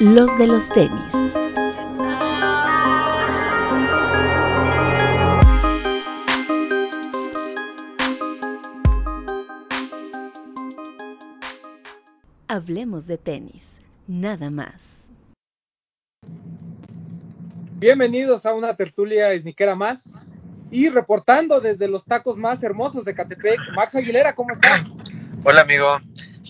los de los tenis. Hablemos de tenis, nada más. Bienvenidos a una tertulia esniquera más y reportando desde los tacos más hermosos de Catepec, Max Aguilera, ¿cómo estás? Hola amigo,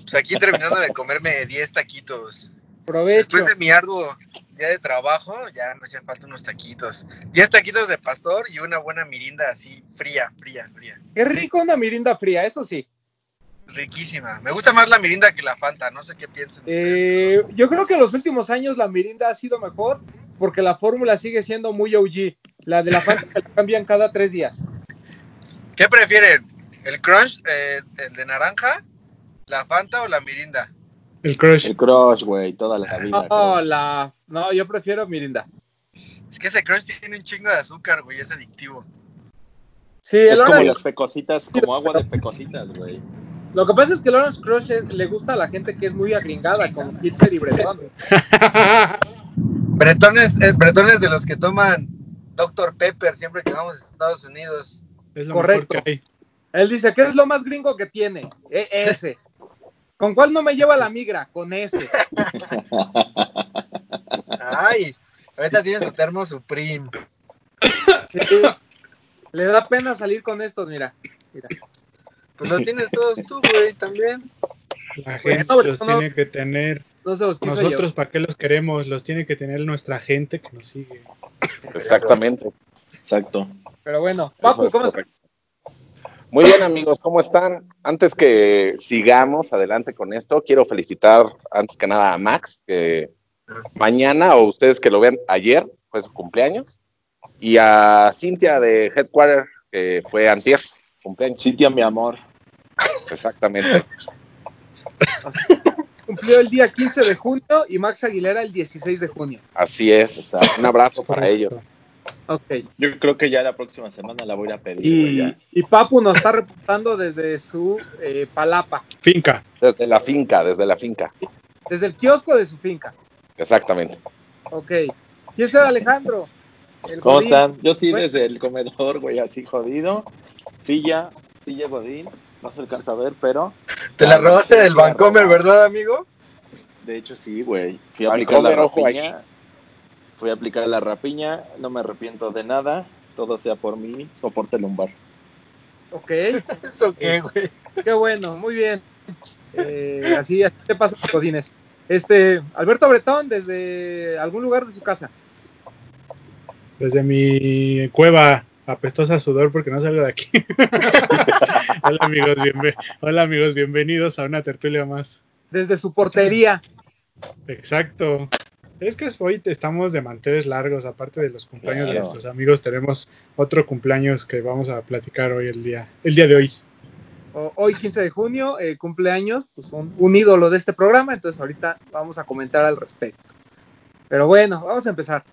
pues aquí terminando de comerme 10 taquitos. Provecho. Después de mi arduo día de trabajo, ya me hacían falta unos taquitos. 10 taquitos de pastor y una buena mirinda así fría, fría, fría. Qué rico una mirinda fría, eso sí. Riquísima. Me gusta más la mirinda que la Fanta, no sé qué piensan. Eh, yo creo que en los últimos años la mirinda ha sido mejor porque la fórmula sigue siendo muy OG. La de la Fanta la cambian cada tres días. ¿Qué prefieren? ¿El crunch, eh, el de naranja, la Fanta o la mirinda? El crush. El crush, güey, toda la vida. No, crush. la, no, yo prefiero mirinda. Es que ese crunch tiene un chingo de azúcar, güey, es adictivo. Sí, Es el como Orange, las pecositas, como agua de pecositas, güey. lo que pasa es que el Orange Crush es- le gusta a la gente que es muy agringada, como Kilser y Bretón. Bretones, eh, bretones de los que toman Dr. Pepper siempre que vamos a Estados Unidos. Es lo Correcto. mejor que hay. Él dice, ¿qué es lo más gringo que tiene? E- ese. ¿Con cuál no me lleva la migra? Con ese. Ay, ahorita tiene su termo Supreme. Sí. Le da pena salir con estos, mira. mira. Pues los tienes todos tú, güey, también. La Pues, gente no, los no. tiene que tener. No se los quiso Nosotros. ¿para qué los queremos? Los tiene que tener nuestra gente que nos sigue. Exactamente. Exacto. Pero bueno, Papu, es ¿cómo estás? Muy bien, amigos, ¿cómo están? Antes que sigamos adelante con esto, quiero felicitar antes que nada a Max, que mañana, o ustedes que lo vean ayer, fue su cumpleaños, y a Cintia de Headquarter, que fue antier, cumpleaños. Cintia, mi amor. Exactamente. Cumplió el día 15 de junio y Max Aguilera el 16 de junio. Así es. Un abrazo para ellos. Ok. Yo creo que ya la próxima semana la voy a pedir. güey, Y, y Papu nos está reportando desde su eh, palapa, Finca. Desde la finca, desde la finca. desde el kiosco de su finca. Exactamente. Ok. ¿Y ese era Alejandro? El ¿Cómo Godín. están? Yo sí, desde el comedor, güey, así jodido. Silla, silla Godín. No se alcanza a ver, pero. Te la robaste del Vancomer, ¿verdad, amigo? De hecho, sí, güey. Fui a aplicar la. Fui a aplicar la rapiña. No me arrepiento de nada. Todo sea por mi soporte lumbar. Ok. ¿Eso qué, güey? Qué bueno, muy bien. Eh, así, así te pasa, Godines. Este, Alberto Bretón, desde algún lugar de su casa. Desde mi cueva apestosa a sudor porque no salgo de aquí. Hola amigos, Hola amigos, bienvenidos a una tertulia más. Desde su portería. Exacto. Es que hoy estamos de manteles largos, aparte de los cumpleaños de nuestros amigos, tenemos otro cumpleaños que vamos a platicar hoy el día, el día de hoy. O- Hoy, 15 de junio, eh, cumpleaños, pues un, un ídolo de este programa, entonces ahorita vamos a comentar al respecto. Pero bueno, vamos a empezar.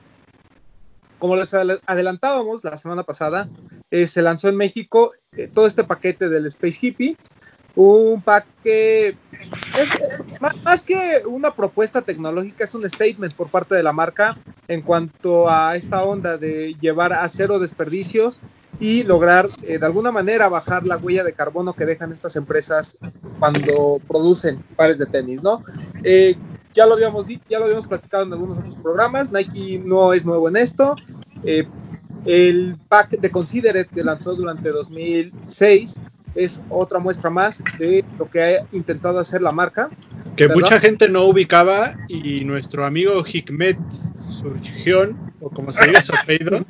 Como les adel- adelantábamos la semana pasada, eh, se lanzó en México eh, todo este paquete del Space Hippie, un pack que es- más, que una propuesta tecnológica, es un statement por parte de la marca en cuanto a esta onda de llevar a cero desperdicios y lograr eh, de alguna manera bajar la huella de carbono que dejan estas empresas cuando producen pares de tenis, ¿no? Eh, ya lo habíamos ya lo habíamos platicado en algunos otros programas, Nike no es nuevo en esto. Eh, el pack de Considerate que lanzó durante 2006 es otra muestra más de lo que ha intentado hacer la marca. Que ¿Verdad? mucha gente no ubicaba y nuestro amigo Hikmet Surgión, o como se diga su apellido,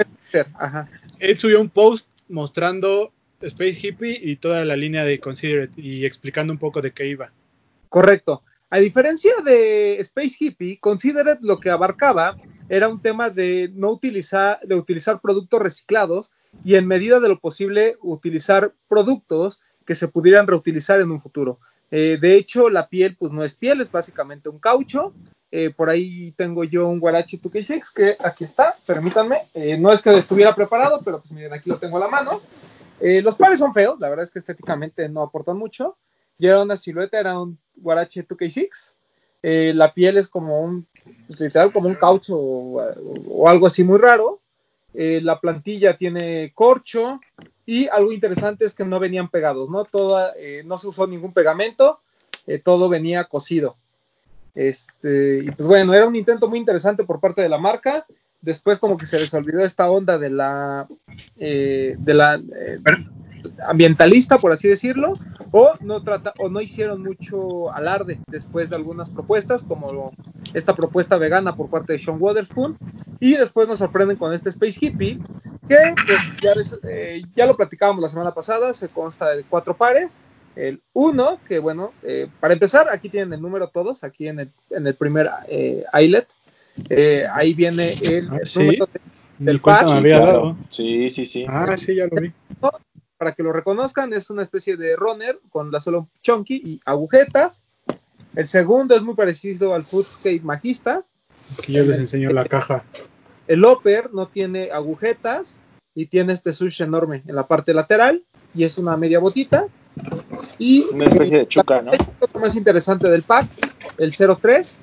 él subió un post mostrando Space Hippie y toda la línea de Considerate y explicando un poco de qué iba. Correcto. A diferencia de Space Hippie, Considerate lo que abarcaba era un tema de no utilizar, de utilizar productos reciclados y en medida de lo posible utilizar productos que se pudieran reutilizar en un futuro. Eh, de hecho, la piel pues no es piel, es básicamente un caucho. Eh, por ahí tengo yo un Guarachi 2K6 que aquí está, permítanme. Eh, no es que estuviera preparado, pero pues miren, aquí lo tengo a la mano. Los pares son feos, la verdad es que estéticamente no aportan mucho. Y era una silueta, era un Guarache 2K6. Eh, la piel es como un pues, literal como un caucho o algo así muy raro. Eh, la plantilla tiene corcho y algo interesante es que no venían pegados, ¿no? Eh, no se usó ningún pegamento, eh, todo venía cosido. Este, y pues bueno, era un intento muy interesante por parte de la marca. Después como que se les olvidó esta onda de la, de la ambientalista, por así decirlo, o no trata, o no hicieron mucho alarde después de algunas propuestas, como lo- esta propuesta vegana por parte de Sean Waterspoon, y después nos sorprenden con este Space Hippie, que pues, ya, les- eh, ya lo platicábamos la semana pasada, se consta de cuatro pares. El uno, que bueno, eh, para empezar, aquí tienen el número todos, aquí en el, en el primer eh, eyelet. Eh, ahí viene el, Ah, el sí. número de- Del par. me había Claro. dado. Sí, sí, sí. Ah, sí, ya lo vi. Para que lo reconozcan, es una especie de runner con la suela chunky y agujetas. El segundo es muy parecido al Foodscape Magista. Aquí yo les enseño la caja. El upper no tiene agujetas y tiene este sush enorme en la parte lateral y es una media botita. Y Una especie de chuca, ¿no? la cosa más interesante del pack, el 03,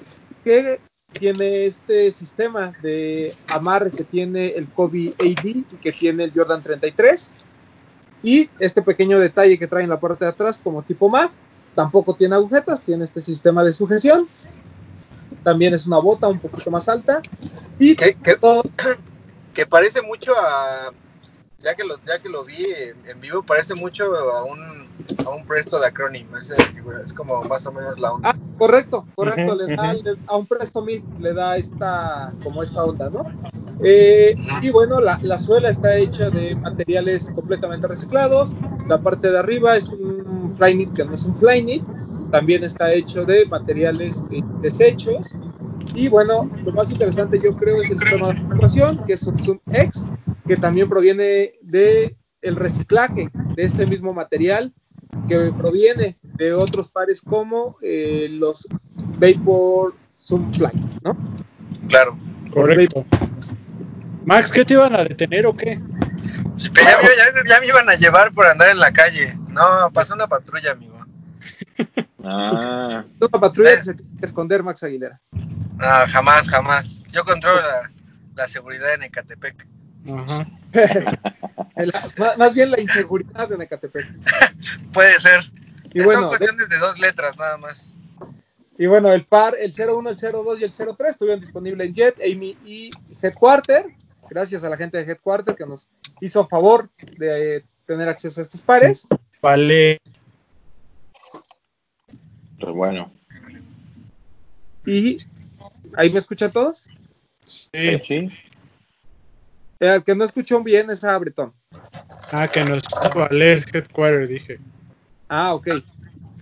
que tiene este sistema de amarre que tiene el Kobe AD y que tiene el Jordan 33. Y este pequeño detalle que trae en la parte de atrás como tipo MAG, tampoco tiene agujetas, tiene este sistema de sujeción. También es una bota un poquito más alta. Y ¿Qué- qué- todo- que parece mucho a ya que lo ya que lo vi en, en vivo parece mucho a un a un Presto de Acronym es como más o menos la onda. Ah, correcto, correcto, le da, le- a un Presto Mil le da esta, como esta onda, ¿no? Eh, y bueno, la, la suela está hecha de materiales completamente reciclados, la parte de arriba es un Flyknit que no es un Flyknit, también está hecho de materiales eh, desechos, y bueno, lo más interesante yo creo es el sistema de actuación, que es un Zoom X, que también proviene de el reciclaje de este mismo material que proviene de otros pares como eh, los Vapor Zoom Fly, ¿no? claro Correcto. Max, ¿qué te iban a detener o qué? Pero ya, me- ya me- ya me iban a llevar por andar en la calle no pasó una patrulla amigo Ah, Una patrulla que se tiene que esconder, Max Aguilera. No, jamás jamás yo controlo la, la seguridad en Ecatepec Ajá. La- más, más bien la inseguridad de Necatepec. puede ser Y son bueno, cuestiones de dos letras nada más Y bueno, el par, el 01, el 02 y el 03 estuvieron disponibles en Jet, Amy y Headquarter. Gracias a la gente de Headquarter que nos hizo favor de eh, tener acceso a estos pares. Vale. pues bueno. Y ahí me escuchan todos. Sí. Sí. Eh, El que no escuchó bien es a Bretón. Ah, que nos valer Headquarter, dije. Ah, ok.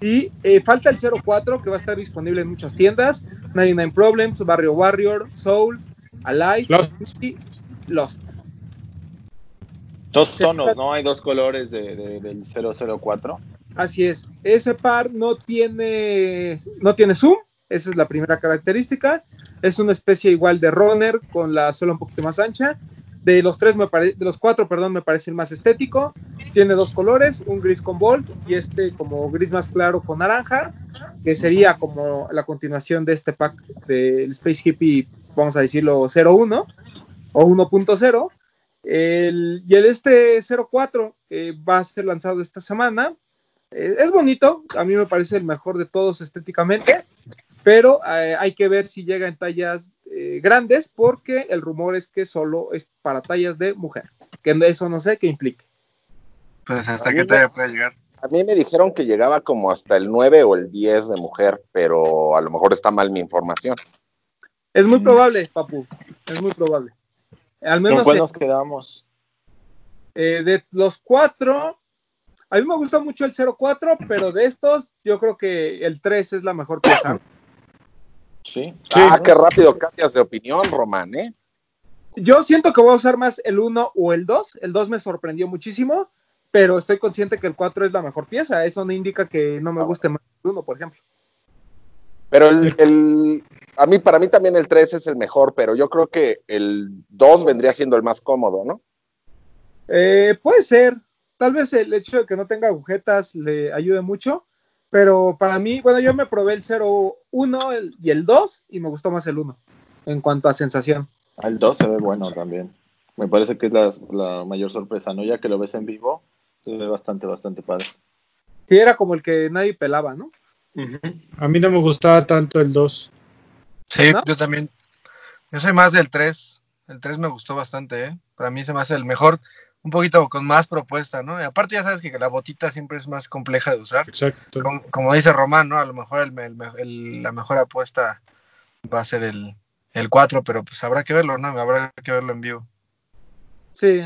Y eh, falta el 04 que va a estar disponible en muchas tiendas. 99 Problems, Barrio Warrior, Soul, Alive Lost. y Lost. Dos tonos, ¿no? Hay dos colores de, de- del 004. Así es. Ese par no tiene, no tiene zoom. Esa es la primera característica. Es una especie igual de runner con la suela un poquito más ancha. De los tres me de los cuatro, perdón, me parece el más estético. Tiene dos colores, un gris con bold y este como gris más claro con naranja, que sería como la continuación de este pack del Space Hippie, vamos a decirlo 01 o 1.0. El, y el este 04 eh, va a ser lanzado esta semana. Eh, es bonito, a mí me parece el mejor de todos estéticamente, pero eh, hay que ver si llega en tallas eh, grandes porque el rumor es que solo es para tallas de mujer, que eso no sé qué implique. pues hasta qué talla puede llegar A mí me dijeron que llegaba como hasta el 9 o el 10 de mujer, pero a lo mejor está mal mi información. Es muy probable, Papu, es muy probable. Al ¿Con menos cuál eh, nos quedamos? eh, de los cuatro, a mí me gusta mucho el 04, pero de estos yo creo que el 3 es la mejor pieza. Sí. Ah, qué rápido cambias de opinión, Román, ¿eh? Yo siento que voy a usar más el 1 o el 2. El 2 me sorprendió muchísimo, pero estoy consciente que el 4 es la mejor pieza. Eso no indica que no me Ah, guste más el 1, por ejemplo. Pero el, el- a mí, para mí también el 3 es el mejor, pero yo creo que el 2 vendría siendo el más cómodo, ¿no? Eh, puede ser. Tal vez el hecho de que no tenga agujetas le ayude mucho, Pero para mí, bueno, yo me probé el 01 el- y el 2 y me gustó más el 1 en cuanto a sensación. El 2 se ve bueno también. Me parece que es la, la mayor sorpresa, ¿no? Ya que lo ves en vivo, se ve bastante, bastante padre. Sí, era como el que nadie pelaba, ¿no? A mí no me gustaba tanto el 2. Sí, ¿No? yo también. Yo soy más del 3. El 3 me gustó bastante, ¿eh? Para mí se me hace el mejor, un poquito con más propuesta, ¿no? Y aparte ya sabes que la botita siempre es más compleja de usar. Exacto. Como, como dice Román, ¿no? A lo mejor el, el- el- la mejor apuesta va a ser el, el 4, pero pues habrá que verlo, ¿no? Habrá que verlo en vivo. Sí.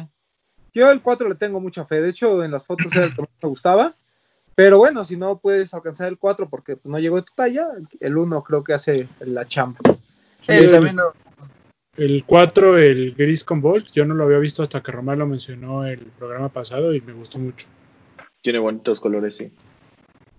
Yo el 4 le tengo mucha fe. De hecho, en las fotos era el que más me gustaba. Pero bueno, si no puedes alcanzar el 4 porque pues, no llegó de tu talla, el 1 creo que hace la champa. Sí, el- también no- El 4, el gris con Bolt, yo no lo había visto hasta que Román lo mencionó el programa pasado y me gustó mucho. Tiene bonitos colores, sí.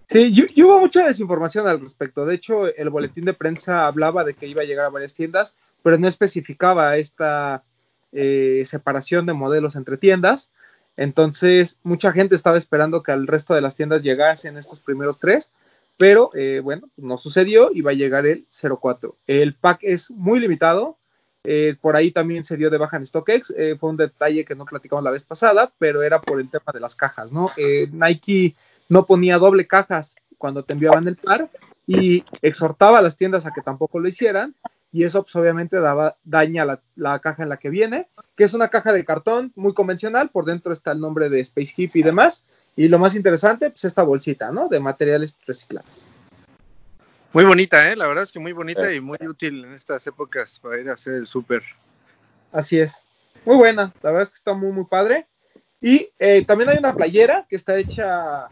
Sí, y, y hubo mucha desinformación al respecto. De hecho, el boletín de prensa hablaba de que iba a llegar a varias tiendas, pero no especificaba esta eh, separación de modelos entre tiendas. Entonces, mucha gente estaba esperando que al resto de las tiendas llegasen estos primeros tres, pero eh, bueno, no sucedió y va a llegar el 04. El pack es muy limitado. Eh, por ahí también se dio de baja en StockX. eh, fue un detalle que no platicamos la vez pasada, pero era por el tema de las cajas, ¿no? Eh, Nike no ponía doble cajas cuando te enviaban el par y exhortaba a las tiendas a que tampoco lo hicieran y eso pues, obviamente daba daña la, la caja en la que viene, que es una caja de cartón muy convencional, por dentro está el nombre de Space Hip y demás, y lo más interesante, pues esta bolsita, ¿no? De materiales reciclados. Muy bonita, ¿eh? La verdad es que muy bonita Sí. y muy útil en estas épocas para ir a hacer el súper. Así es. Muy buena, la verdad es que está muy, muy padre. Y eh, también hay una playera que está hecha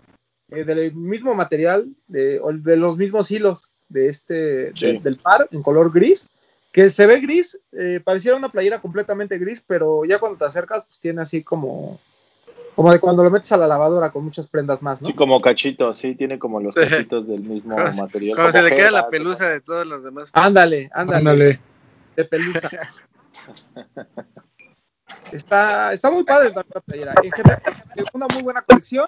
eh, del mismo material, de, los mismos hilos de este, de- del par, en color gris, que se ve gris, eh, pareciera una playera completamente gris, pero ya cuando te acercas, pues tiene así como, como de cuando lo metes a la lavadora con muchas prendas más, ¿no? Sí, como cachitos, sí, tiene como los cachitos del mismo material. Se como le queda la pelusa de todos los demás. Ándale, ándale, Ándale. de pelusa. Está, está muy padre la playera. En general, es una muy buena colección.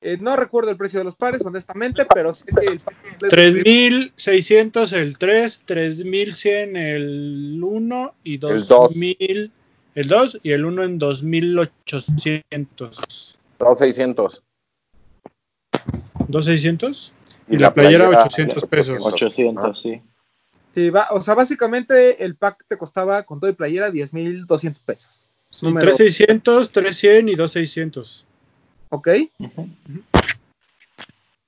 Eh, no recuerdo el precio de los pares, honestamente, pero sé que el pack completo- 3600 el 3, 3100 el 1 y El dos. 2000 el 2 y el 1 en 2800. 2600. 2600 y la playera 800 pesos. 800, sí. Sí, va- o sea, básicamente el pack te costaba con todo y playera 10.200 pesos. Número, 3600, 3100 y 2600. ¿Ok? Ujú.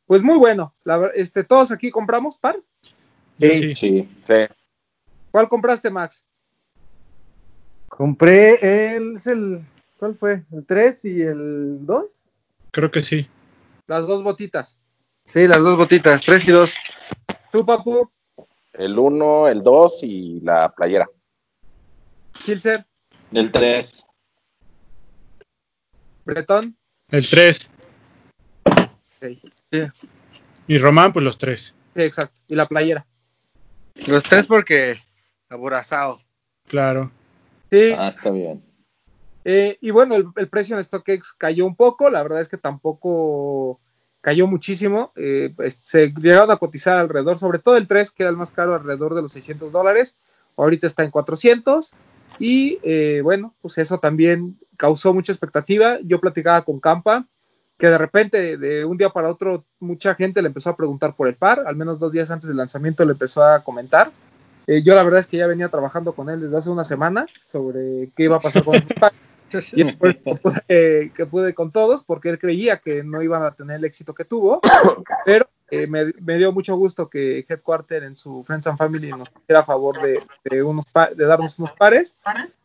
Pues muy bueno. La este, ¿Todos aquí compramos par? Sí. sí. Sí. Sí. ¿Cuál compraste, Max? Compré el, el, ¿cuál fue? ¿El 3 y el 2? Creo que sí. Las dos botitas. Sí, las dos botitas, tres y dos. ¿Tú, Papu? El 1, el 2 y la playera. ¿Kilser? Del 3. ¿Bretón? El 3 Ok. y Román pues los 3. Sí, exacto. ¿Y la playera? Los tres porque aborazado. Claro. Sí. Ah, está bien. Eh, y bueno, el, el precio en StockX cayó un poco, la verdad es que tampoco cayó muchísimo, eh, pues, se llegaron a cotizar alrededor, sobre todo el 3, que era el más caro, alrededor de los 600 dólares, ahorita está en 400, y eh, bueno, pues eso también causó mucha expectativa, yo platicaba con Campa, que de repente, de un día para otro, mucha gente le empezó a preguntar por el par, al menos dos días antes del lanzamiento le empezó a comentar, Eh, yo la verdad es que ya venía trabajando con él desde hace una semana sobre qué iba a pasar con el. Y después eh, que pude con todos porque él creía que no iban a tener el éxito que tuvo, pero eh, me, me dio mucho gusto que Headquarter en su Friends and Family nos hiciera a favor de, de unos pa- de darnos unos pares.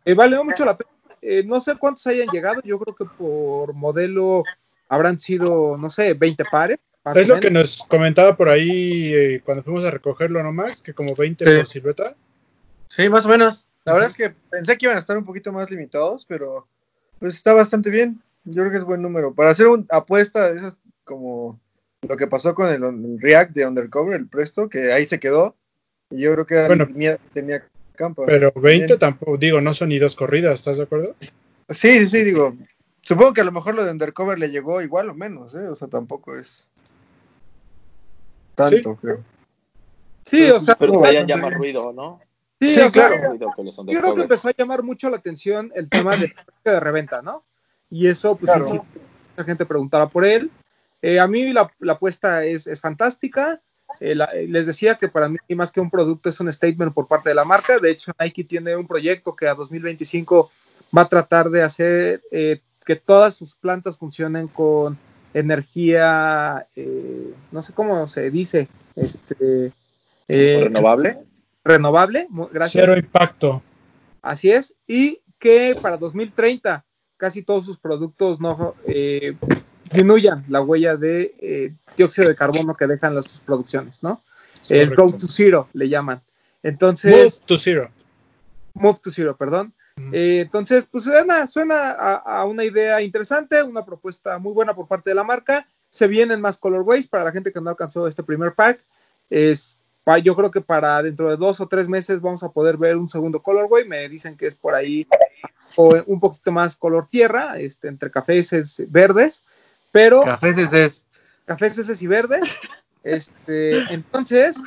Eh, valió mucho la pena. Eh, no sé cuántos hayan llegado, yo creo que por modelo habrán sido, no sé, 20 pares. Más Es lo que nos comentaba por ahí eh, cuando fuimos a recogerlo, ¿no, Max? Que como 20 Sí. por silueta. Sí, más o menos. La verdad es que pensé que iban a estar un poquito más limitados, pero pues está bastante bien. Yo creo que es buen número. Para hacer una apuesta de esas como lo que pasó con el, el React de Undercover, el Presto, que ahí se quedó. Y yo creo que Bueno. tenía Campa. Pero 20 Bien. tampoco, digo, no son ni dos corridas, ¿estás de acuerdo? Sí, sí, sí, digo. Supongo que a lo mejor lo de Undercover le llegó igual o menos, ¿eh? O sea, tampoco es. Tanto, creo. Sí, o sea, Pero traían ya más ruido, ¿no? sí, Sí, o sea, claro. Ruido que los yo creo que empezó a llamar mucho la atención el tema de, de reventa, ¿no? Y eso, pues, Claro. sí, sí, mucha gente preguntaba por él. Eh, a mí la, la apuesta es, es fantástica. Eh, la- eh, les decía que para mí, más que un producto, es un statement por parte de la marca. De hecho, Nike tiene un proyecto que a 2025 va a tratar de hacer eh, que todas sus plantas funcionen con energía, eh, no sé cómo se dice, este, eh, ¿Renovable? renovable. Gracias. Cero impacto. Así es, y que para 2030 casi todos sus productos no eh, disminuyan la huella de eh, dióxido de carbono que dejan las sus producciones, ¿no? El. Road to Zero le llaman. Move Entonces, to zero. Move to Zero, perdón. Eh, entonces, pues suena, suena a, a una idea interesante, una propuesta muy buena por parte de la marca. Se vienen más colorways para la gente que no alcanzó este primer pack. Es, yo creo que para dentro de dos o tres meses vamos a poder ver un segundo colorway. Me dicen que es por ahí o un poquito más color tierra, este, entre cafés verdes, pero Cafés es. cafés y verdes. Este, entonces,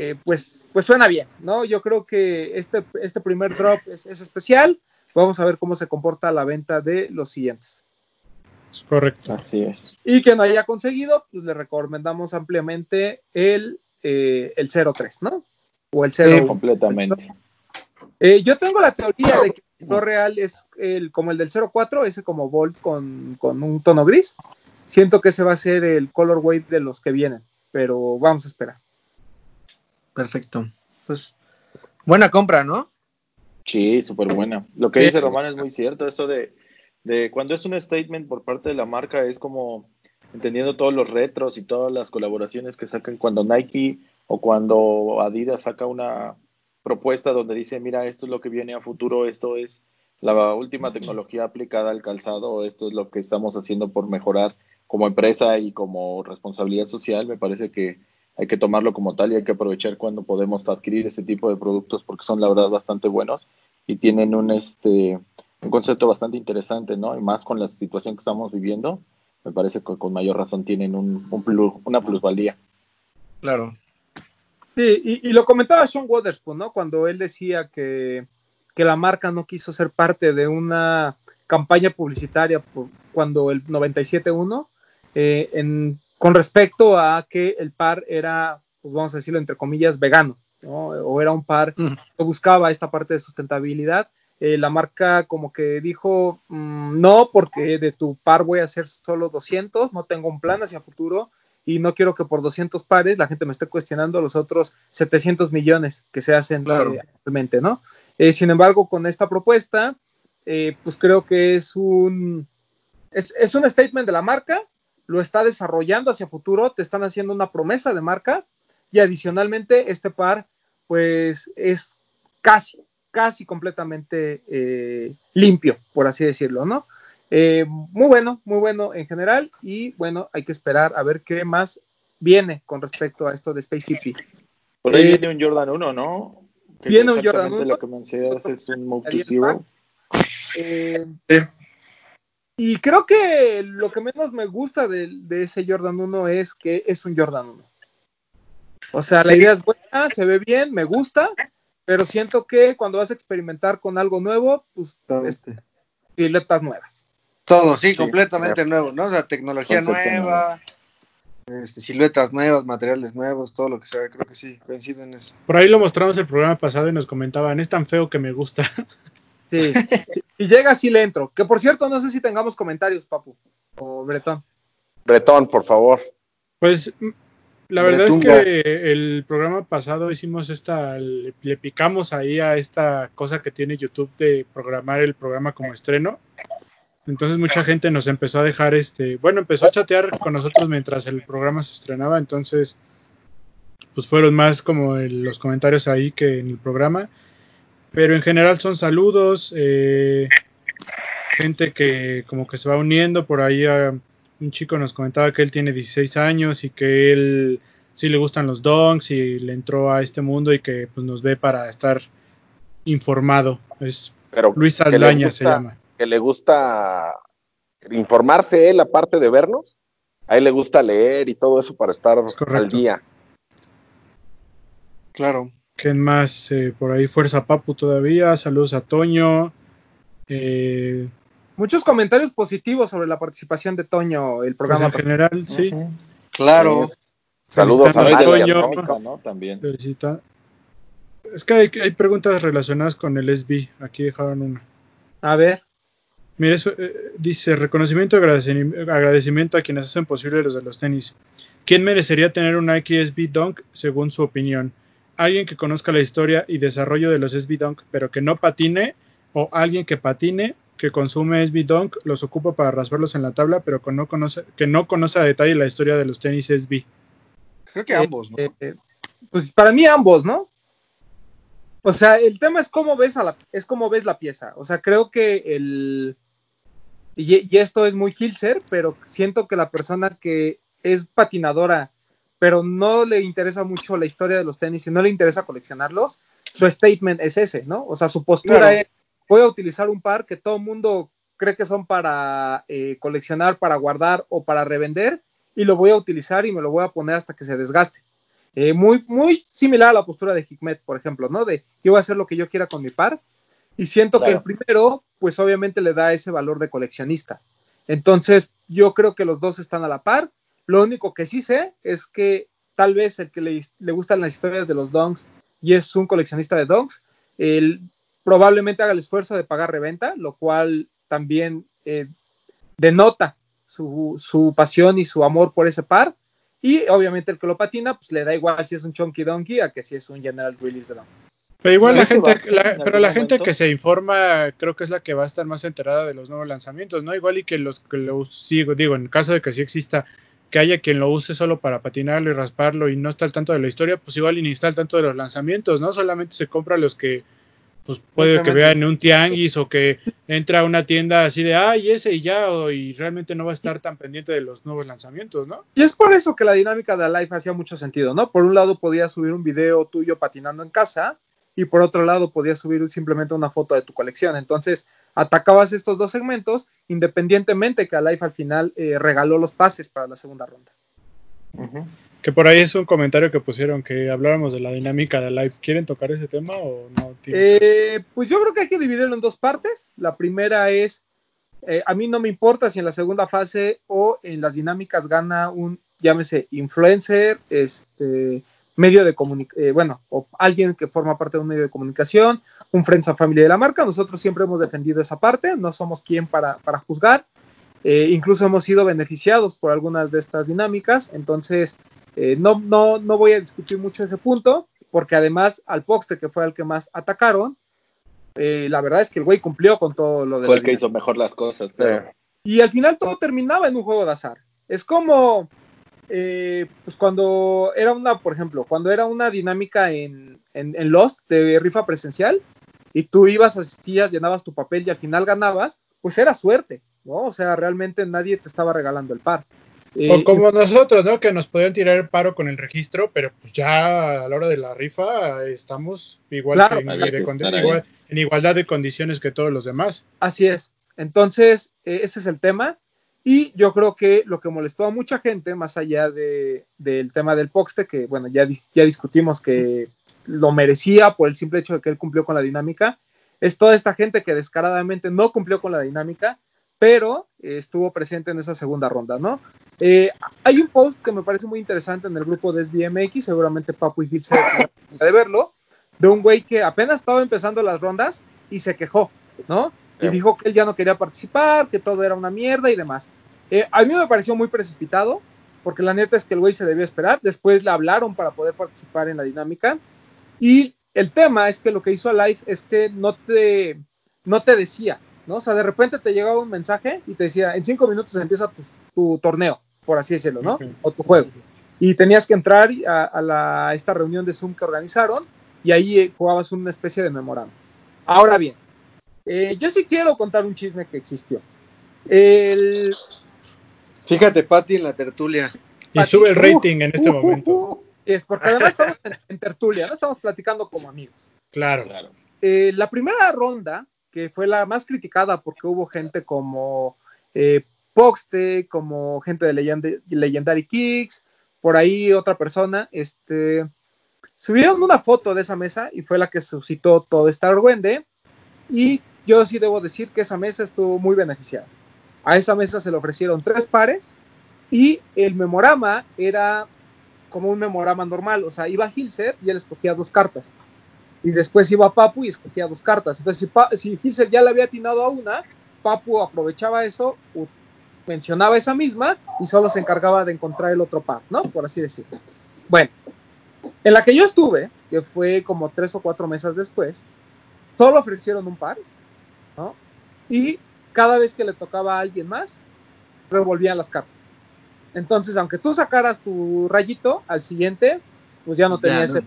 eh, pues, pues suena bien, ¿no? Yo creo que este, este primer drop es, es especial. Vamos a ver cómo se comporta la venta de los siguientes. Es correcto. Así es. Y que no haya conseguido, pues le recomendamos ampliamente el, eh, el 03, ¿no? O el 0. Sí, completamente. Eh, yo tengo la teoría de que el color real es el, como el del 04, ese como Volt con, con un tono gris. Siento que ese va a ser el color wave de los que vienen, pero vamos a esperar. Perfecto. Pues, buena compra, ¿no? Sí, súper buena. Lo que dice Román es muy cierto, eso de, de cuando es un statement por parte de la marca es como entendiendo todos los retros y todas las colaboraciones que sacan cuando Nike o cuando Adidas saca una propuesta donde dice, mira, esto es lo que viene a futuro, esto es la última tecnología aplicada al calzado, esto es lo que estamos haciendo por mejorar como empresa y como responsabilidad social, me parece que hay que tomarlo como tal y hay que aprovechar cuando podemos adquirir este tipo de productos porque son la verdad bastante buenos y tienen un este un concepto bastante interesante, ¿no? Y más con la situación que estamos viviendo, me parece que con mayor razón tienen un, un plus, una plusvalía. Claro. Sí, y, y lo comentaba Sean Wotherspoon, ¿no? Cuando él decía que, que la marca no quiso ser parte de una campaña publicitaria por, cuando el 97.1, eh, en, con respecto a que el par era, pues vamos a decirlo entre comillas, vegano, ¿no? O era un par que buscaba esta parte de sustentabilidad. Eh, la marca como que dijo, mm, no, porque de tu par voy a hacer solo 200, no tengo un plan hacia futuro y no quiero que por 200 pares la gente me esté cuestionando los otros 700 millones que se hacen Claro. eh, actualmente, ¿no? Eh, sin embargo, con esta propuesta, eh, pues creo que es un, es, es un statement de la marca, lo está desarrollando hacia futuro, te están haciendo una promesa de marca y adicionalmente este par, pues es casi, casi completamente eh, limpio, por así decirlo, ¿no? Eh, muy bueno, muy bueno en general y bueno, hay que esperar a ver qué más viene con respecto a esto de Space Hippie. Por ahí Eh, viene un Jordan 1, ¿no? Que viene un Jordan 1. Lo que mencionas es un Move to Ahí está. Zero. Eh, y creo que lo que menos me gusta de, de ese Jordan 1 es que es un Jordan 1. O sea, la idea es buena, se ve bien, me gusta, pero siento que cuando vas a experimentar con algo nuevo, pues siluetas nuevas. Todo, sí, Sí, completamente nuevo, ¿no? O sea, tecnología Concepto nueva, este, siluetas nuevas, materiales nuevos, todo lo que sea. Creo que sí, coincido en eso. Por ahí lo mostramos el programa pasado y nos comentaban, es tan feo que me gusta. Sí, si llega, sí le entro. Que por cierto, no sé si tengamos comentarios, Papu o Bretón. Bretón, por favor. Pues la verdad es que el programa pasado hicimos esta, le, le picamos ahí a esta cosa que tiene YouTube de programar el programa como estreno. Entonces mucha gente nos empezó a dejar este, bueno, empezó a chatear con nosotros mientras el programa se estrenaba, entonces pues fueron más como el- los comentarios ahí que en el programa. Pero en general son saludos, eh, gente que como que se va uniendo por ahí a, un chico nos comentaba que él tiene 16 años y que él sí le gustan los donks y le entró a este mundo y que pues nos ve para estar informado. Es Pero Luis Aldaña se llama. Que le gusta informarse él, aparte de vernos. a él le gusta leer y todo eso para estar Es al día. Claro. ¿Quién más? Eh, por ahí Fuerza Papu todavía. Saludos a Toño. Eh, Muchos comentarios positivos sobre la participación de Toño, el pues programa. en general, sí. Claro. Sí. Saludos a Toño. ¿no? También. Felicita. Es que hay, hay preguntas relacionadas con el SB. Aquí dejaron una. A ver, Mire, eso, eh, dice reconocimiento y agradecimiento, agradecimiento a quienes hacen posible los de los tenis. ¿Quién merecería tener un Nike SB Dunk según su opinión? ¿Alguien que conozca la historia y desarrollo de los SB Dunk pero que no patine? ¿O alguien que patine, que consume SB Dunk, los ocupa para rasparlos en la tabla pero que no conoce, que no conoce a detalle la historia de los tenis SB? Creo que eh, ambos, ¿no? eh, eh, pues para mí ambos, ¿no? O sea, el tema es cómo ves a la, es cómo ves la pieza. O sea, creo que el y, y esto es muy Hilser, pero siento que la persona que es patinadora, pero no le interesa mucho la historia de los tenis y no le interesa coleccionarlos, su statement es ese, ¿no? O sea, su postura Claro. es voy a utilizar un par que todo el mundo cree que son para eh, coleccionar, para guardar o para revender, y lo voy a utilizar y me lo voy a poner hasta que se desgaste. Eh, muy, muy similar a la postura de Hikmet, por ejemplo, ¿no? De yo voy a hacer lo que yo quiera con mi par, y siento que el primero, pues obviamente le da ese valor de coleccionista. Entonces, yo creo que los dos están a la par. Lo único que sí sé es que tal vez el que le, le gustan las historias de los donks y es un coleccionista de donks, él probablemente haga el esfuerzo de pagar reventa, lo cual también eh, denota su, su pasión y su amor por ese par. Y obviamente el que lo patina, pues le da igual si es un Chunky Donkey a que si es un General Release de Donk. Pero igual la ¿Crees que gente, la- pero la gente que se informa creo que es la que va a estar más enterada de los nuevos lanzamientos, ¿no? Igual y que los que lo sigo, digo, en caso de que sí exista, que haya quien lo use solo para patinarlo y rasparlo y no está al tanto de la historia, pues igual y ni está al tanto de los lanzamientos, ¿no? Solamente se compra los que pues puede que Exactamente. vea en un tianguis o que entra a una tienda así de, ay, ese y ya, o- y realmente no va a estar tan pendiente de los nuevos lanzamientos, ¿no? Y es por eso que la dinámica de Alive hacía mucho sentido, ¿no? Por un lado podías subir un video tuyo patinando en casa y por otro lado podías subir simplemente una foto de tu colección. Entonces atacabas estos dos segmentos independientemente que Alive al final eh, regaló los pases para la segunda ronda. Que por ahí es un comentario que pusieron que habláramos de la dinámica de live. ¿Quieren tocar ese tema o no? Eh, pues yo creo que hay que dividirlo en dos partes. La primera es, eh, a mí no me importa si en la segunda fase o en las dinámicas gana un, llámese, influencer, este, medio de comunicación, bueno, o alguien que forma parte de un medio de comunicación, un Friends and Family de la marca. Nosotros siempre hemos defendido esa parte, no somos quien para, para juzgar. Eh, incluso hemos sido beneficiados por algunas de estas dinámicas, entonces eh, no, no, no voy a discutir mucho ese punto, porque además al Poxte, que fue el que más atacaron, eh, la verdad es que el güey cumplió con todo lo de Fue la el que hizo mejor las cosas, claro. Y al final todo terminaba en un juego de azar. Es como, eh, pues cuando era una, por ejemplo, cuando era una dinámica en, en, en Lost de rifa presencial y tú ibas, asistías, llenabas tu papel y al final ganabas, pues era suerte, ¿no? O sea, realmente nadie te estaba regalando el par. Eh, O como nosotros, ¿no? Que nos podían tirar el paro con el registro, pero pues ya a la hora de la rifa estamos igual Claro, que en, de igual- en igualdad de condiciones que todos los demás. Así es. Entonces, eh, ese es el tema. Y yo creo que lo que molestó a mucha gente, más allá de, del tema del Poxte, que bueno, ya, ya discutimos que lo merecía por el simple hecho de que él cumplió con la dinámica, es toda esta gente que descaradamente no cumplió con la dinámica, pero eh, estuvo presente en esa segunda ronda, ¿no? Eh, hay un post que me parece muy interesante en el grupo de SBMX, seguramente Papu y Gil se de verlo, de un güey que apenas estaba empezando las rondas y se quejó, ¿no? Y dijo que él ya no quería participar, que todo era una mierda y demás. Eh, a mí me pareció muy precipitado, porque la neta es que el güey se debió esperar. Después le hablaron para poder participar en la dinámica. Y el tema es que lo que hizo Alive es que no te, no te decía, ¿no? O sea, de repente te llegaba un mensaje y te decía, en cinco minutos empieza tu, tu torneo, por así decirlo, ¿no? O tu juego. Y tenías que entrar a, a la, esta reunión de Zoom que organizaron y ahí eh, jugabas una especie de memorando. Ahora bien, eh, yo sí quiero contar un chisme que existió. El, Fíjate, Pati, en la tertulia. Y Pati, sube el uh, rating en este uh, uh, momento. uh, es porque además estamos en, en tertulia, no estamos platicando como amigos. Claro. Claro. Eh, la primera ronda, que fue la más criticada porque hubo gente como eh, Poxte, como gente de Legend- Legendary Kicks, por ahí otra persona, este, subieron una foto de esa mesa y fue la que suscitó todo este argüende. Y yo sí debo decir que esa mesa estuvo muy beneficiada. A esa mesa se le ofrecieron tres pares y el memorama era como un memorama normal, o sea, iba Hilser y él escogía dos cartas. Y después iba Papu y escogía dos cartas. Entonces, si, Hilser ya le había atinado a una, Papu aprovechaba eso, mencionaba esa misma y solo se encargaba de encontrar el otro par, ¿no? Por así decirlo. Bueno, en la que yo estuve, que fue como tres o cuatro mesas después, solo ofrecieron un par, ¿no? Y cada vez que le tocaba a alguien más, revolvían las cartas. Entonces, aunque tú sacaras tu rayito al siguiente, pues ya no tenía ese.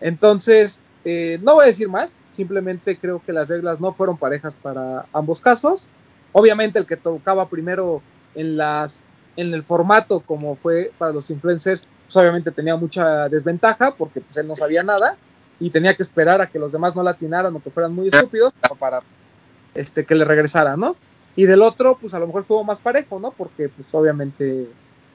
Entonces, eh, no voy a decir más, simplemente creo que las reglas no fueron parejas para ambos casos. Obviamente el que tocaba primero en las en el formato como fue para los influencers, pues obviamente tenía mucha desventaja porque pues él no sabía nada y tenía que esperar a que los demás no la atinaran o que fueran muy estúpidos para este que le regresara, ¿no? Y del otro, pues a lo mejor estuvo más parejo, ¿no? Porque pues obviamente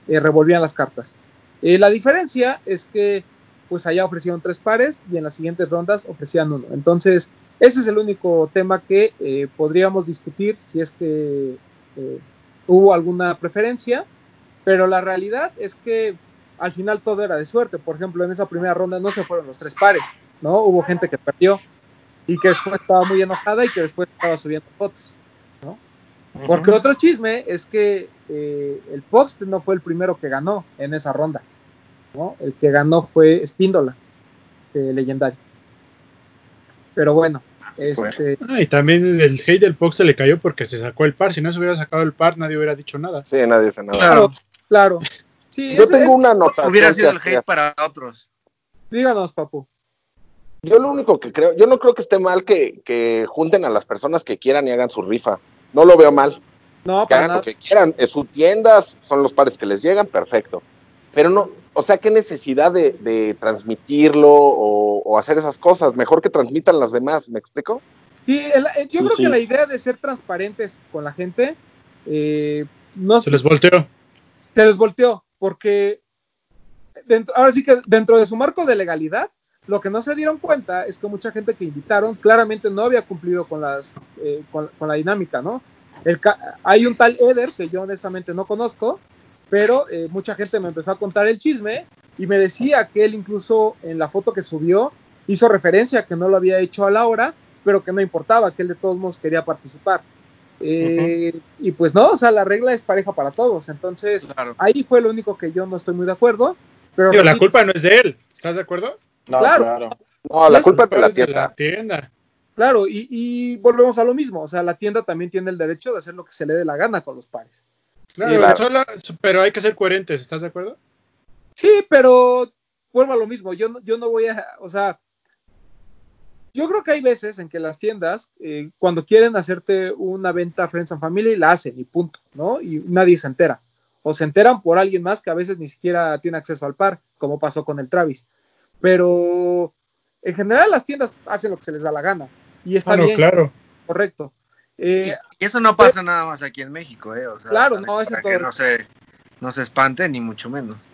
eh, revolvían las cartas. Eh, la diferencia es que pues allá ofrecieron tres pares y en las siguientes rondas ofrecían uno. Entonces, ese es el único tema que eh, podríamos discutir si es que hubo alguna preferencia, pero la realidad es que al final todo era de suerte. Por ejemplo, en esa primera ronda no se fueron los tres pares, ¿no? Hubo gente que perdió y que después estaba muy enojada y que después estaba subiendo fotos, ¿no? Porque otro chisme es que eh, el Poxt no fue el primero que ganó en esa ronda, ¿no? El que ganó fue Spíndola, de Legendario. Pero bueno, este, Ah, y también el hate del Pox se le cayó porque se sacó el par. Si no se hubiera sacado el par, nadie hubiera dicho nada. Sí, nadie dice nada. Claro, claro. Sí, Yo ese- tengo es- una anotación. hubiera sido el hate para otros. Díganos, papu. Yo lo único que creo, yo no creo que esté mal que, que junten a las personas que quieran y hagan su rifa. No lo veo mal. No, Que para hagan nada. lo que quieran. Es su tienda, son los pares que les llegan, perfecto. Pero no, o sea, qué necesidad de, de transmitirlo o, o hacer esas cosas. Mejor que transmitan las demás, ¿me explico? Sí, el- el- yo Sí, creo sí. que la idea de ser transparentes con la gente eh, no Se les volteó. se les volteó, porque dentro, ahora sí que dentro de su marco de legalidad, lo que no se dieron cuenta es que mucha gente que invitaron claramente no había cumplido con las eh, con, con la dinámica, ¿no? El ca- hay un tal Eder que yo honestamente no conozco, pero eh, mucha gente me empezó a contar el chisme y me decía que él incluso en la foto que subió hizo referencia a que no lo había hecho a la hora, pero que no importaba, que él de todos modos quería participar. Eh, Y pues no, o sea, la regla es pareja para todos, entonces Claro. Ahí fue lo único que yo no estoy muy de acuerdo. Pero la culpa no es de él. ¿Estás de acuerdo? No, Claro. claro. No, la culpa es de la de tienda. la tienda. Claro, y, y volvemos a lo mismo. O sea, la tienda también tiene el derecho de hacer lo que se le dé la gana con los pares. Claro, solo- pero hay que ser coherentes. ¿Estás de acuerdo? Sí, pero vuelvo a lo mismo. Yo, no- yo no voy a. O sea, yo creo que hay veces en que las tiendas, eh, cuando quieren hacerte una venta Friends and Family, la hacen y punto, ¿no? Y nadie se entera. O se enteran por alguien más que a veces ni siquiera tiene acceso al par, como pasó con el Travis. Pero en general las tiendas hacen lo que se les da la gana. Y está Ah, bien, claro. correcto. Y, Eh, y eso no pasa nada más aquí en México, ¿eh? O sea, Claro, para- no, eso todo. que no se, no se espante, ni mucho menos.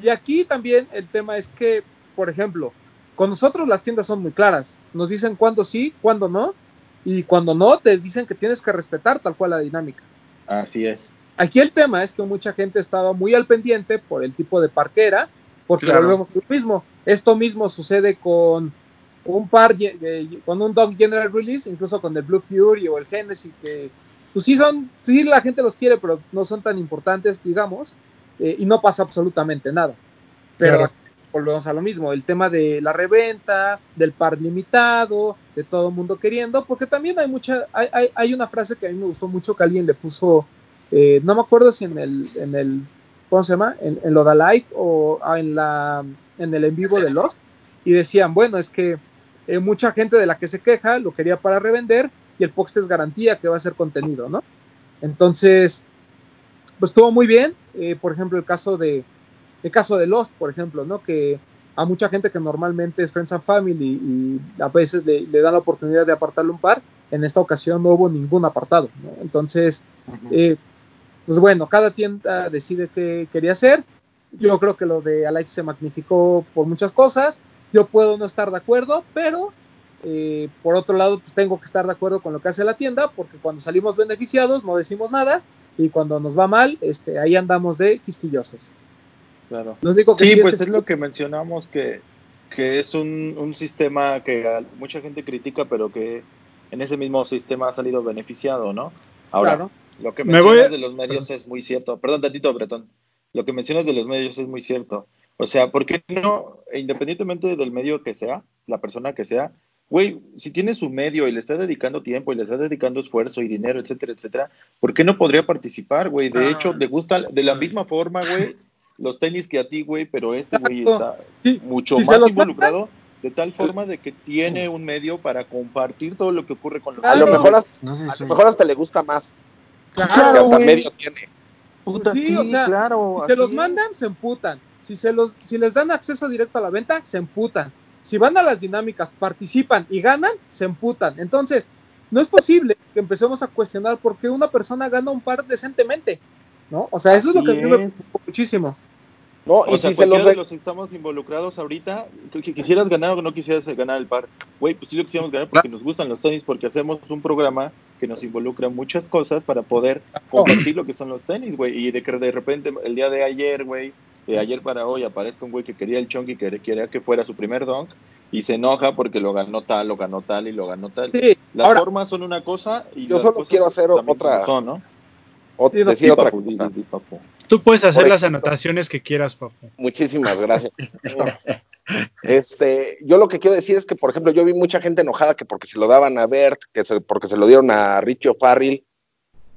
Y aquí también el tema es que, por ejemplo, con nosotros las tiendas son muy claras. Nos dicen cuándo sí, cuándo no. Y cuando no, te dicen que tienes que respetar tal cual la dinámica. Así es. Aquí el tema es que mucha gente estaba muy al pendiente por el tipo de parquera, porque Claro. volvemos a lo mismo. Esto mismo sucede con un par, de- con un Dog General Release, incluso con el Blue Fury o el Genesis, que pues sí son, sí la gente los quiere, pero no son tan importantes, digamos, eh, y no pasa absolutamente nada. Pero Claro. volvemos a lo mismo, el tema de la reventa, del par limitado, de todo el mundo queriendo, porque también hay mucha, hay, hay, hay una frase que a mí me gustó mucho que alguien le puso, eh, no me acuerdo si en el, en el, ¿cómo se llama? En, en lo de Live o ah, en la, en el en vivo de Lost, y decían, bueno, es que eh, mucha gente de la que se queja lo quería para revender y el Poxt es garantía que va a ser contenido, ¿no? Entonces, pues estuvo muy bien, eh, por ejemplo, el caso de, el caso de Lost, por ejemplo, ¿no? Que a mucha gente que normalmente es Friends and Family y a veces le, le dan la oportunidad de apartarle un par, en esta ocasión no hubo ningún apartado, ¿no? Entonces, eh, pues bueno, cada tienda decide qué quería hacer. Yo creo que lo de Alive se magnificó por muchas cosas. Yo puedo no estar de acuerdo, pero eh, por otro lado, pues tengo que estar de acuerdo con lo que hace la tienda, porque cuando salimos beneficiados no decimos nada y cuando nos va mal, este, ahí andamos de quisquillosos. Claro. Lo único que Sí, sí pues que- es lo que mencionamos que, que es un, un sistema que mucha gente critica, pero que en ese mismo sistema ha salido beneficiado, ¿no? Ahora, Claro. Lo que Me voy mencionas a- de los medios es muy cierto. Perdón, tantito, Bretón. Lo que mencionas de los medios es muy cierto. O sea, ¿por qué no, independientemente del medio que sea, la persona que sea, güey, si tienes su medio y le estás dedicando tiempo y le estás dedicando esfuerzo y dinero, etcétera, etcétera, ¿por qué no podría participar, güey? De Ah. hecho, le gusta de la misma forma, güey, los tenis que a ti, güey, pero este güey está Sí, mucho más involucrado de tal forma de que tiene un medio para compartir todo lo que ocurre con los A lo mejor hasta, No sé a lo mejor hasta le gusta más. Claro, porque hasta medio tiene. Puta, sí, sí, o sea, claro. Si se los mandan, se emputan. Si, se los, si les dan acceso directo a la venta, se emputan. Si van a las dinámicas, participan y ganan, se emputan. Entonces, no es posible que empecemos a cuestionar por qué una persona gana un par decentemente. ¿no? O sea, eso es lo que a mí me preocupa muchísimo. No, O y sea, si se los de los que estamos involucrados ahorita, que quisieras ganar o que no quisieras ganar el par, güey, pues sí lo quisiéramos ganar porque nos gustan los tenis, porque hacemos un programa que nos involucra en muchas cosas para poder compartir lo que son los tenis, güey, y de que de repente el día de ayer, güey, de ayer para hoy aparezca un güey que quería el chonky, que quería que fuera su primer dunk, y se enoja porque lo ganó tal, lo ganó tal y lo ganó tal. Sí, Las ahora, formas son una cosa y Yo las solo cosas quiero hacer otra- son, ¿no? o Sí, decir Sí, otra papu, cosa. Tú puedes hacer las anotaciones que quieras, papu. Muchísimas gracias. Este, yo lo que quiero decir es que, por ejemplo, yo vi mucha gente enojada que porque se lo daban a Bert, que se- porque se lo dieron a Richie O'Farrill,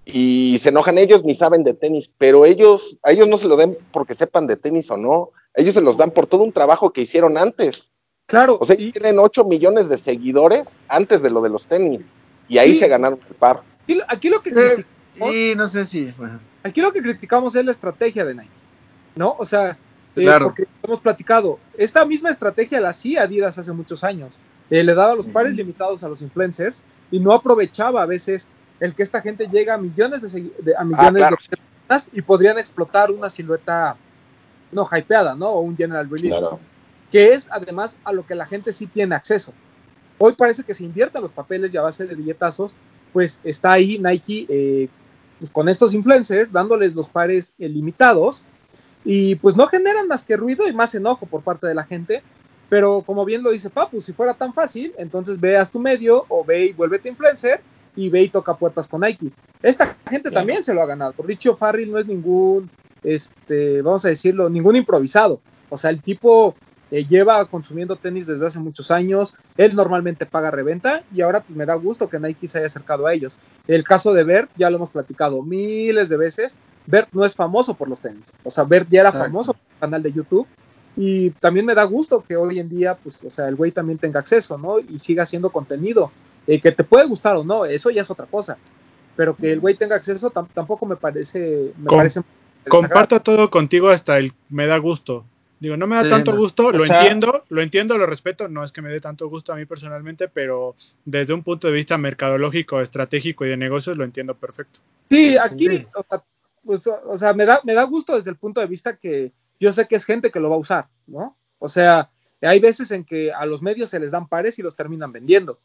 y se enojan ellos ni saben de tenis, pero ellos, a ellos no se lo den porque sepan de tenis o no, ellos se los dan por todo un trabajo que hicieron antes. claro, O sea, y- ellos tienen 8 millones de seguidores antes de lo de los tenis, y ahí se ganaron el par. aquí, aquí lo que Eh, criticamos, y no sé si. bueno, aquí lo que criticamos es la estrategia de Nike, ¿no? O sea, eh, Claro. porque hemos platicado, esta misma estrategia la hacía Adidas hace muchos años. Eh, le daba los pares limitados a los influencers y no aprovechaba a veces el que esta gente llega a millones de, de- a millones claro. de personas y podrían explotar una silueta no hypeada, ¿no? O un general release, Claro. que es además a lo que la gente sí tiene acceso. Hoy parece que se inviertan los papeles y a base de billetazos, pues está ahí Nike eh, pues, con estos influencers dándoles los pares eh, limitados y pues no generan más que ruido y más enojo por parte de la gente. Pero como bien lo dice Papu, si fuera tan fácil, entonces veas tu medio o ve y vuélvete influencer y ve y toca puertas con Nike. Esta gente también se lo ha ganado. Richie O'Farrill no es ningún, este, vamos a decirlo, ningún improvisado. O sea, el tipo eh, lleva consumiendo tenis desde hace muchos años. Él normalmente paga reventa y ahora pues me da gusto que Nike se haya acercado a ellos. El caso de Bert ya lo hemos platicado miles de veces. Bert no es famoso por los tenis. O sea, Bert ya era Exacto. famoso por el canal de YouTube. Y también me da gusto que hoy en día, pues, o sea, el güey también tenga acceso, ¿no? Y siga haciendo contenido. Eh, que te puede gustar o no, eso ya es otra cosa. Pero que el güey tenga acceso tam- tampoco me parece. Me Com- parece Comparto todo contigo hasta el me da gusto. Digo, no me da Sí, tanto no. gusto, O lo sea- entiendo, lo entiendo, lo respeto, no es que me dé tanto gusto a mí personalmente, pero desde un punto de vista mercadológico, estratégico y de negocios lo entiendo perfecto. Sí, aquí, Sí. o sea, pues, o sea, me da, me da gusto desde el punto de vista que yo sé que es gente que lo va a usar, ¿no? O sea, hay veces en que a los medios se les dan pares y los terminan vendiendo.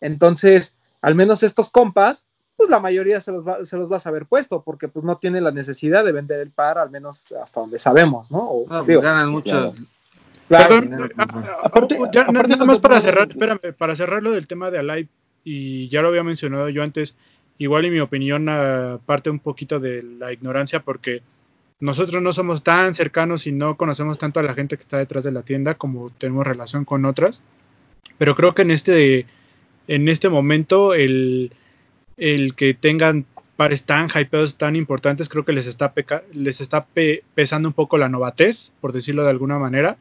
Entonces, al menos estos compas, pues la mayoría se los va, se los va a saber puesto, porque pues no tienen la necesidad de vender el par, al menos hasta donde sabemos, ¿no? O, no, pues, digo, ganan mucho. claro. claro, Perdón, dinero, ah, ah, Aparte- ya, aparte nada no más para cerrar, espérame, para cerrar lo del tema de Alive, y ya lo había mencionado yo antes, igual y mi opinión ah, parte un poquito de la ignorancia, porque nosotros no somos tan cercanos y no conocemos tanto a la gente que está detrás de la tienda como tenemos relación con otras, pero creo que en este, en este momento el, el que tengan pares tan hypeados, tan importantes, creo que les está, les está pe- pesando un poco la novatez, por decirlo de alguna manera.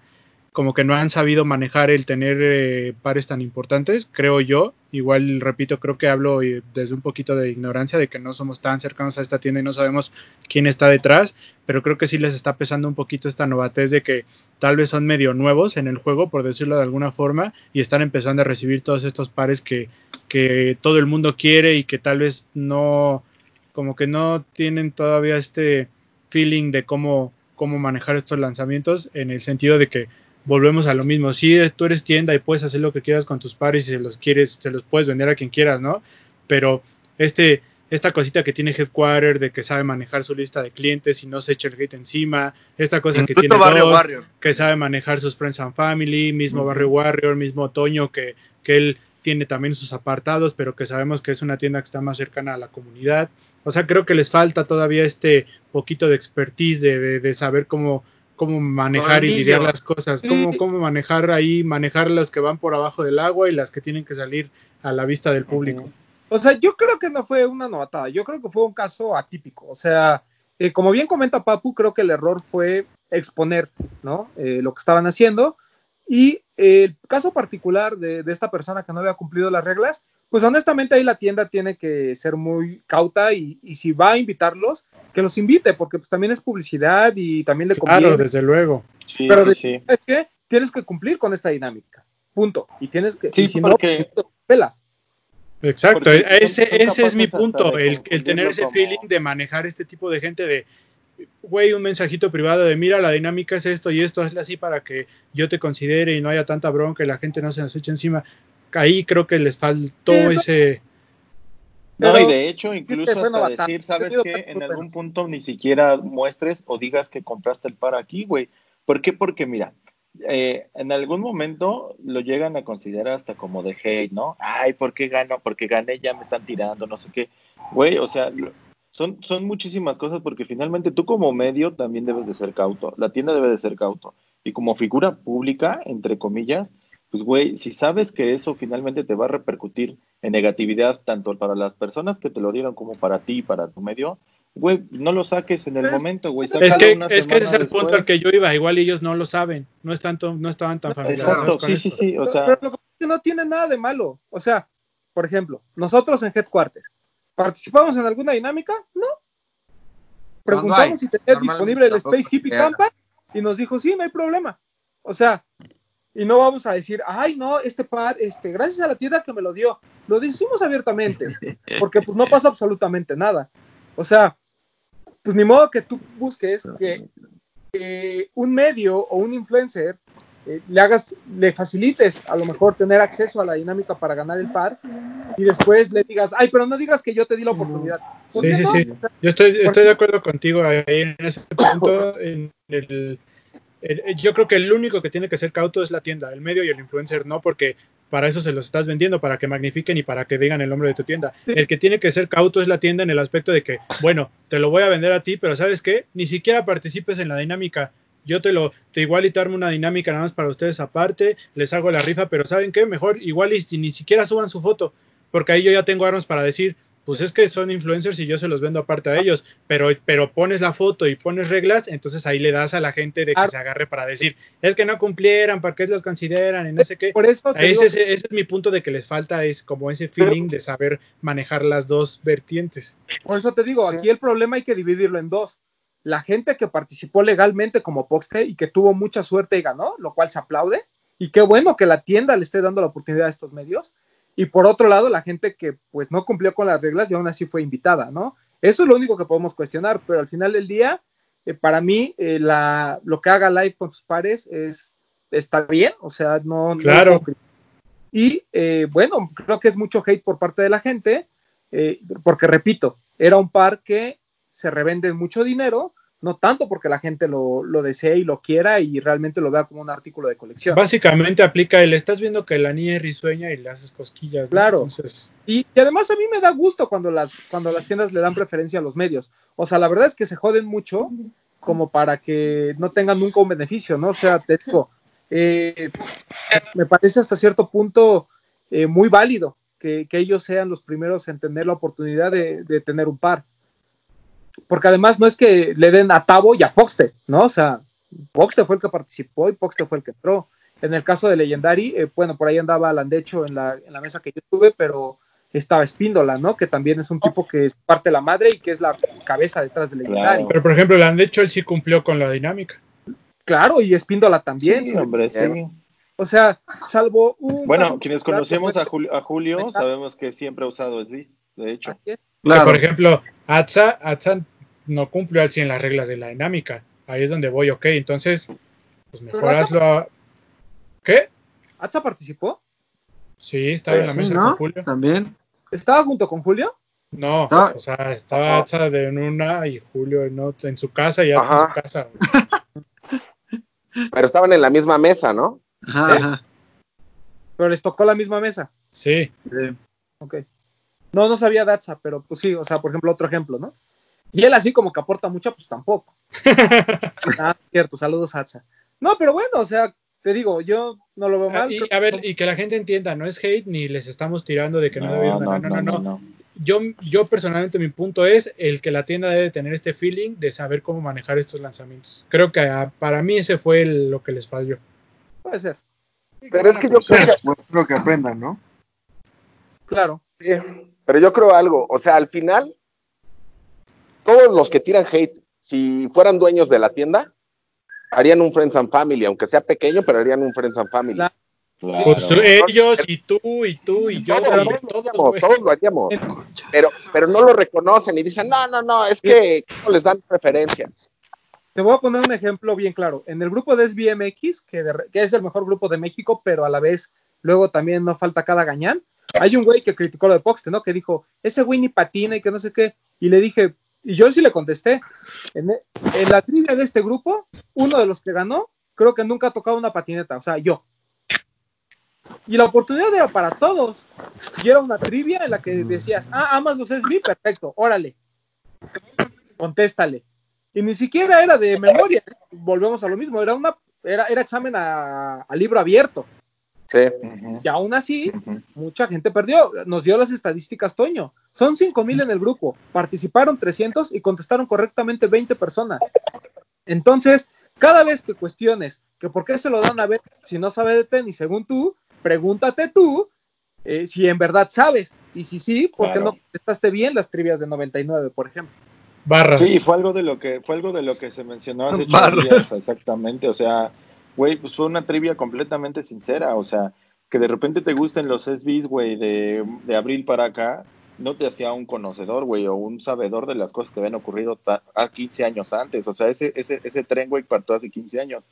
Como que no han sabido manejar el tener eh, pares tan importantes, creo yo. Igual, repito, creo que hablo eh, desde un poquito de ignorancia, de que no somos tan cercanos a esta tienda y no sabemos quién está detrás, pero creo que sí les está pesando un poquito esta novatez de que tal vez son medio nuevos en el juego, por decirlo de alguna forma, y están empezando a recibir todos estos pares que, que todo el mundo quiere y que tal vez no, como que no tienen todavía este feeling de cómo, cómo manejar estos lanzamientos en el sentido de que volvemos a lo mismo. Si tú eres tienda y puedes hacer lo que quieras con tus pares y se los quieres, se los puedes vender a quien quieras, ¿no? Pero este, esta cosita que tiene Headquarter de que sabe manejar su lista de clientes y no se echa el hate encima, esta cosa que tiene Barrio dos, Warrior. que sabe manejar sus Friends and Family, mismo Barrio Warrior, mismo Toño, que, que él tiene también sus apartados, pero que sabemos que es una tienda que está más cercana a la comunidad. O sea, creo que les falta todavía este poquito de expertise de, de, de saber cómo, cómo manejar y lidiar las cosas, cómo, cómo manejar ahí, manejar las que van por abajo del agua y las que tienen que salir a la vista del público. O sea, yo creo que no fue una novatada, yo creo que fue un caso atípico. O sea, eh, como bien comenta Papu, creo que el error fue exponer, ¿no? Eh, lo que estaban haciendo. Y eh, el caso particular de, de esta persona que no había cumplido las reglas, pues honestamente ahí la tienda tiene que ser muy cauta y, y si va a invitarlos, que los invite, porque pues también es publicidad y también le conviene. Claro, desde luego. Sí, Pero sí, de- sí. ¿sabes qué? Tienes que cumplir con esta dinámica. Punto. Y tienes que. Sí, y si porque- no, pelas. Exacto, Porque son- ese, son ese es mi punto, el, el tener ese como- feeling de manejar este tipo de gente de, güey, un mensajito privado de, mira, la dinámica es esto y esto, hazle así para que yo te considere y no haya tanta bronca y la gente no se nos eche encima. Ahí creo que les faltó eso- ese... No, Pero- y de hecho, incluso hasta decir, ¿sabes qué? que En algún punto ni siquiera muestres o digas que compraste el par aquí, güey. ¿Por qué? Porque mira, eh, en algún momento lo llegan a considerar hasta como de hate, ¿no? Ay, ¿por qué gano? Porque gané, ya me están tirando, no sé qué. Güey, o sea, son, son muchísimas cosas porque finalmente tú como medio también debes de ser cauto, la tienda debe de ser cauto. Y como figura pública, entre comillas, pues güey, si sabes que eso finalmente te va a repercutir en negatividad tanto para las personas que te lo dieron como para ti y para tu medio, güey, no lo saques en el Es- momento, güey. Es que, una es que ese es el punto al que yo iba, igual ellos no lo saben, no, están to- no estaban tan familiarizados Exacto, con sí, esto. sí, sí, o Pero- sea, pero lo que pasa es que no tiene nada de malo. O sea, por ejemplo, nosotros en Headquarter, ¿participamos en alguna dinámica? No. Preguntamos si tenía disponible el Space Hippie. Campa y nos dijo, sí, no hay problema. O sea, y no vamos a decir, ay, no, este par, este, gracias a la tienda que me lo dio. Lo decimos abiertamente, porque pues no pasa absolutamente nada. O sea, pues ni modo que tú busques que que un medio o un influencer eh, le hagas, le facilites a lo mejor tener acceso a la dinámica para ganar el par y después le digas, ay, pero no digas que yo te di la oportunidad. ¿Por Sí, sí, no? sí. Yo estoy, estoy de acuerdo contigo ahí en ese punto. En el- yo creo que el único que tiene que ser cauto es la tienda, el medio y el influencer no, porque para eso se los estás vendiendo, para que magnifiquen y para que digan el nombre de tu tienda. El que tiene que ser cauto es la tienda en el aspecto de que, bueno, te lo voy a vender a ti, pero ¿sabes qué? Ni siquiera participes en la dinámica. Yo te lo, te igual y te armo una dinámica nada más para ustedes aparte, les hago la rifa, pero ¿saben qué? Mejor igual y ni siquiera suban su foto, porque ahí yo ya tengo armas para decir, pues es que son influencers y yo se los vendo aparte a ellos, pero, pero pones la foto y pones reglas, entonces ahí le das a la gente de que Claro. se agarre para decir, es que no cumplieran, ¿para qué los consideran? Y no sé qué. por eso te Ese, digo ese- ese es mi punto de que les falta, es como ese feeling de saber manejar las dos vertientes. Por eso te digo, aquí el problema hay que dividirlo en dos. La gente que participó legalmente como Poxte y que tuvo mucha suerte y ganó, lo cual se aplaude. Y qué bueno que la tienda le esté dando la oportunidad a estos medios. Y por otro lado, la gente que pues no cumplió con las reglas y aún así fue invitada, ¿no? Eso es lo único que podemos cuestionar, pero al final del día, eh, para mí, eh, la, lo que haga live con sus pares es, está bien, o sea, no... Claro. Y eh, bueno, creo que es mucho hate por parte de la gente, porque repito, era un par que se revende mucho dinero, no tanto porque la gente lo, lo desee y lo quiera y realmente lo vea como un artículo de colección. Básicamente aplica el, estás viendo que la niña es risueña y le haces cosquillas. ¿no? Claro. Entonces, Y, y además a mí me da gusto cuando las, cuando las tiendas le dan preferencia a los medios. O sea, la verdad es que se joden mucho como para que no tengan nunca un beneficio, ¿no? O sea, te digo, eh, me parece hasta cierto punto eh, muy válido que, que ellos sean los primeros en tener la oportunidad de, de tener un par. Porque además no es que le den a Tavo y a Poxte, ¿no? O sea, Poxte fue el que participó y Poxte fue el que entró. En el caso de Legendary, eh, bueno, por ahí andaba Landecho en la, en la mesa que yo tuve, pero estaba Espíndola, ¿no? Que también es un tipo que es parte de la madre y que es la cabeza detrás de Legendary. Claro. pero por ejemplo, dicho él sí cumplió con la dinámica. Claro, y Espíndola también. sí, hombre, sí. O sea, salvo un. Bueno, quienes conocemos fue- a Julio, a Julio sabemos que siempre ha usado Swiss. de hecho. Así es. Claro. por ejemplo, Atsa, Atsa no cumplió al 100 las reglas de la dinámica. Ahí es donde voy, ok. Entonces, pues mejor Atsa- hazlo a... ¿Qué? ¿Atza participó? Sí, estaba en la Sí, mesa ¿no? con Julio. También. ¿Estaba junto con Julio? No, o sea, estaba Atsa de en una y Julio en, otra, en su casa y Atsa en su casa. Pero estaban en la misma mesa, ¿no? Ajá, Sí. ajá. Pero les tocó la misma mesa. Sí. Sí. Ok. No, no sabía Datsa, pero pues sí, o sea, por ejemplo, otro ejemplo, ¿no? Y él así como que aporta mucho, pues tampoco. ah, cierto, saludos Atsa. No, pero bueno, o sea, te digo, yo no lo veo Ah, mal. y, creo a ver, que- y que la gente entienda, no es hate ni les estamos tirando de que no, No, debieron no, no, no, no, no, no. Yo, yo personalmente mi punto es el que la tienda debe tener este feeling de saber cómo manejar estos lanzamientos. Creo que ah, para mí ese fue el- lo que les falló. Puede ser, Pero es que yo creo que Pues espero que aprendan, ¿no? claro. Sí, pero yo creo algo, o sea, al final, todos los que tiran hate, si fueran dueños de la tienda, harían un Friends and Family, aunque sea pequeño, pero harían un Friends and Family. Claro. Pues, ellos y tú y tú y yo Todos, y todos lo todos, haríamos, güey. todos lo haríamos, pero, pero no lo reconocen y dicen, no, no, no, es que no les dan preferencia. Te voy a poner un ejemplo bien claro. En el grupo de SBMX, que, de re- que es el mejor grupo de México, pero a la vez luego también no falta cada gañán, hay un güey que criticó lo de Poxte, ¿no? Que dijo, ese güey ni patina y que no sé qué. Y le dije, y yo sí le contesté, en, e- en la trivia de este grupo, uno de los que ganó, creo que nunca ha tocado una patineta, o sea, yo. Y la oportunidad era para todos. Y era una trivia en la que decías, ah, amas los SB, perfecto, órale. Contéstale. Y ni siquiera era de memoria. Volvemos a lo mismo, era una era, era examen a, a libro abierto. Sí. Y aún así, mucha gente perdió. Nos dio las estadísticas Toño. Son 5000 en el grupo. Participaron 300 y contestaron correctamente 20 personas. Entonces, cada vez que cuestiones que por qué se lo dan a ver si no sabe de tenis, según tú, pregúntate tú eh, si en verdad sabes. Y si sí, ¿por qué Claro. no contestaste bien las trivias de 99, por ejemplo? Barras. Sí, fue algo de lo que fue algo de lo que se mencionó hace ocho días, exactamente. O sea, güey, pues fue una trivia completamente sincera. O sea, que de repente te gusten los SBs, güey, de, de abril para acá, no te hacía un conocedor, güey, o un sabedor de las cosas que habían ocurrido a 15 años antes. O sea, ese, ese, ese tren, güey, partió hace 15 años.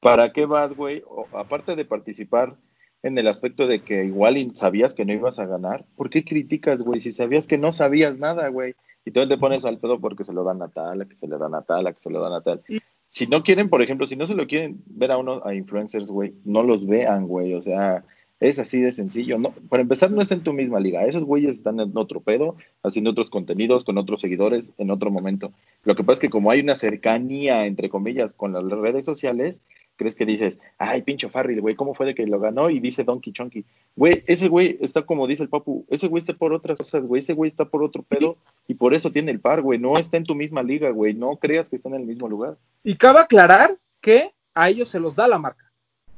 ¿Para qué vas, güey? Aparte de participar en el aspecto de que igual sabías que no ibas a ganar, ¿por qué criticas, güey? Si sabías que no sabías nada, güey. Y tú te pones al pedo porque se lo dan a tal, a que se le dan a tal, a que se lo dan a tal. Si no quieren, por ejemplo, si no se lo quieren ver a uno, a influencers, güey, no los vean, güey. O sea, es así de sencillo. No, para empezar, no es en tu misma liga. Esos güeyes están en otro pedo, haciendo otros contenidos, con otros seguidores, en otro momento. Lo que pasa es que como hay una cercanía, entre comillas, con las redes sociales, crees que dices, ay, pincho Farrell, güey, ¿cómo fue de que lo ganó? Y dice Donkey Chonky. Güey, ese güey está como dice el papu, ese güey está por otras cosas, güey, ese güey está por otro pedo y por eso tiene el par, güey, no está en tu misma liga, güey, no creas que está en el mismo lugar. Y cabe aclarar que a ellos se los da la marca.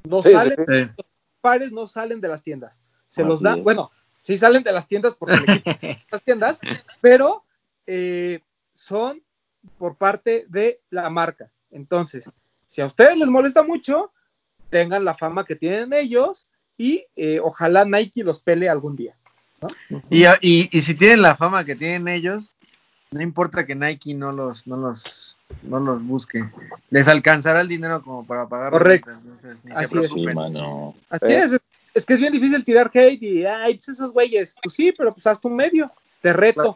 No Sí, salen, sí. Los pares no salen de las tiendas. Se Así los da, es. bueno, sí salen de las tiendas porque le las tiendas, pero eh, son por parte de la marca. Entonces, si a ustedes les molesta mucho, tengan la fama que tienen ellos y eh, ojalá Nike los pele algún día. Y, y, y si tienen la fama que tienen ellos, no importa que Nike no los, no los, no los busque. Les alcanzará el dinero como para pagar. Correcto. entonces, ni Así se es. Sí, mano. Así Eh. es, que es bien difícil tirar hate y, ay, pues esos güeyes, pues sí, pero pues haz tu medio, te reto.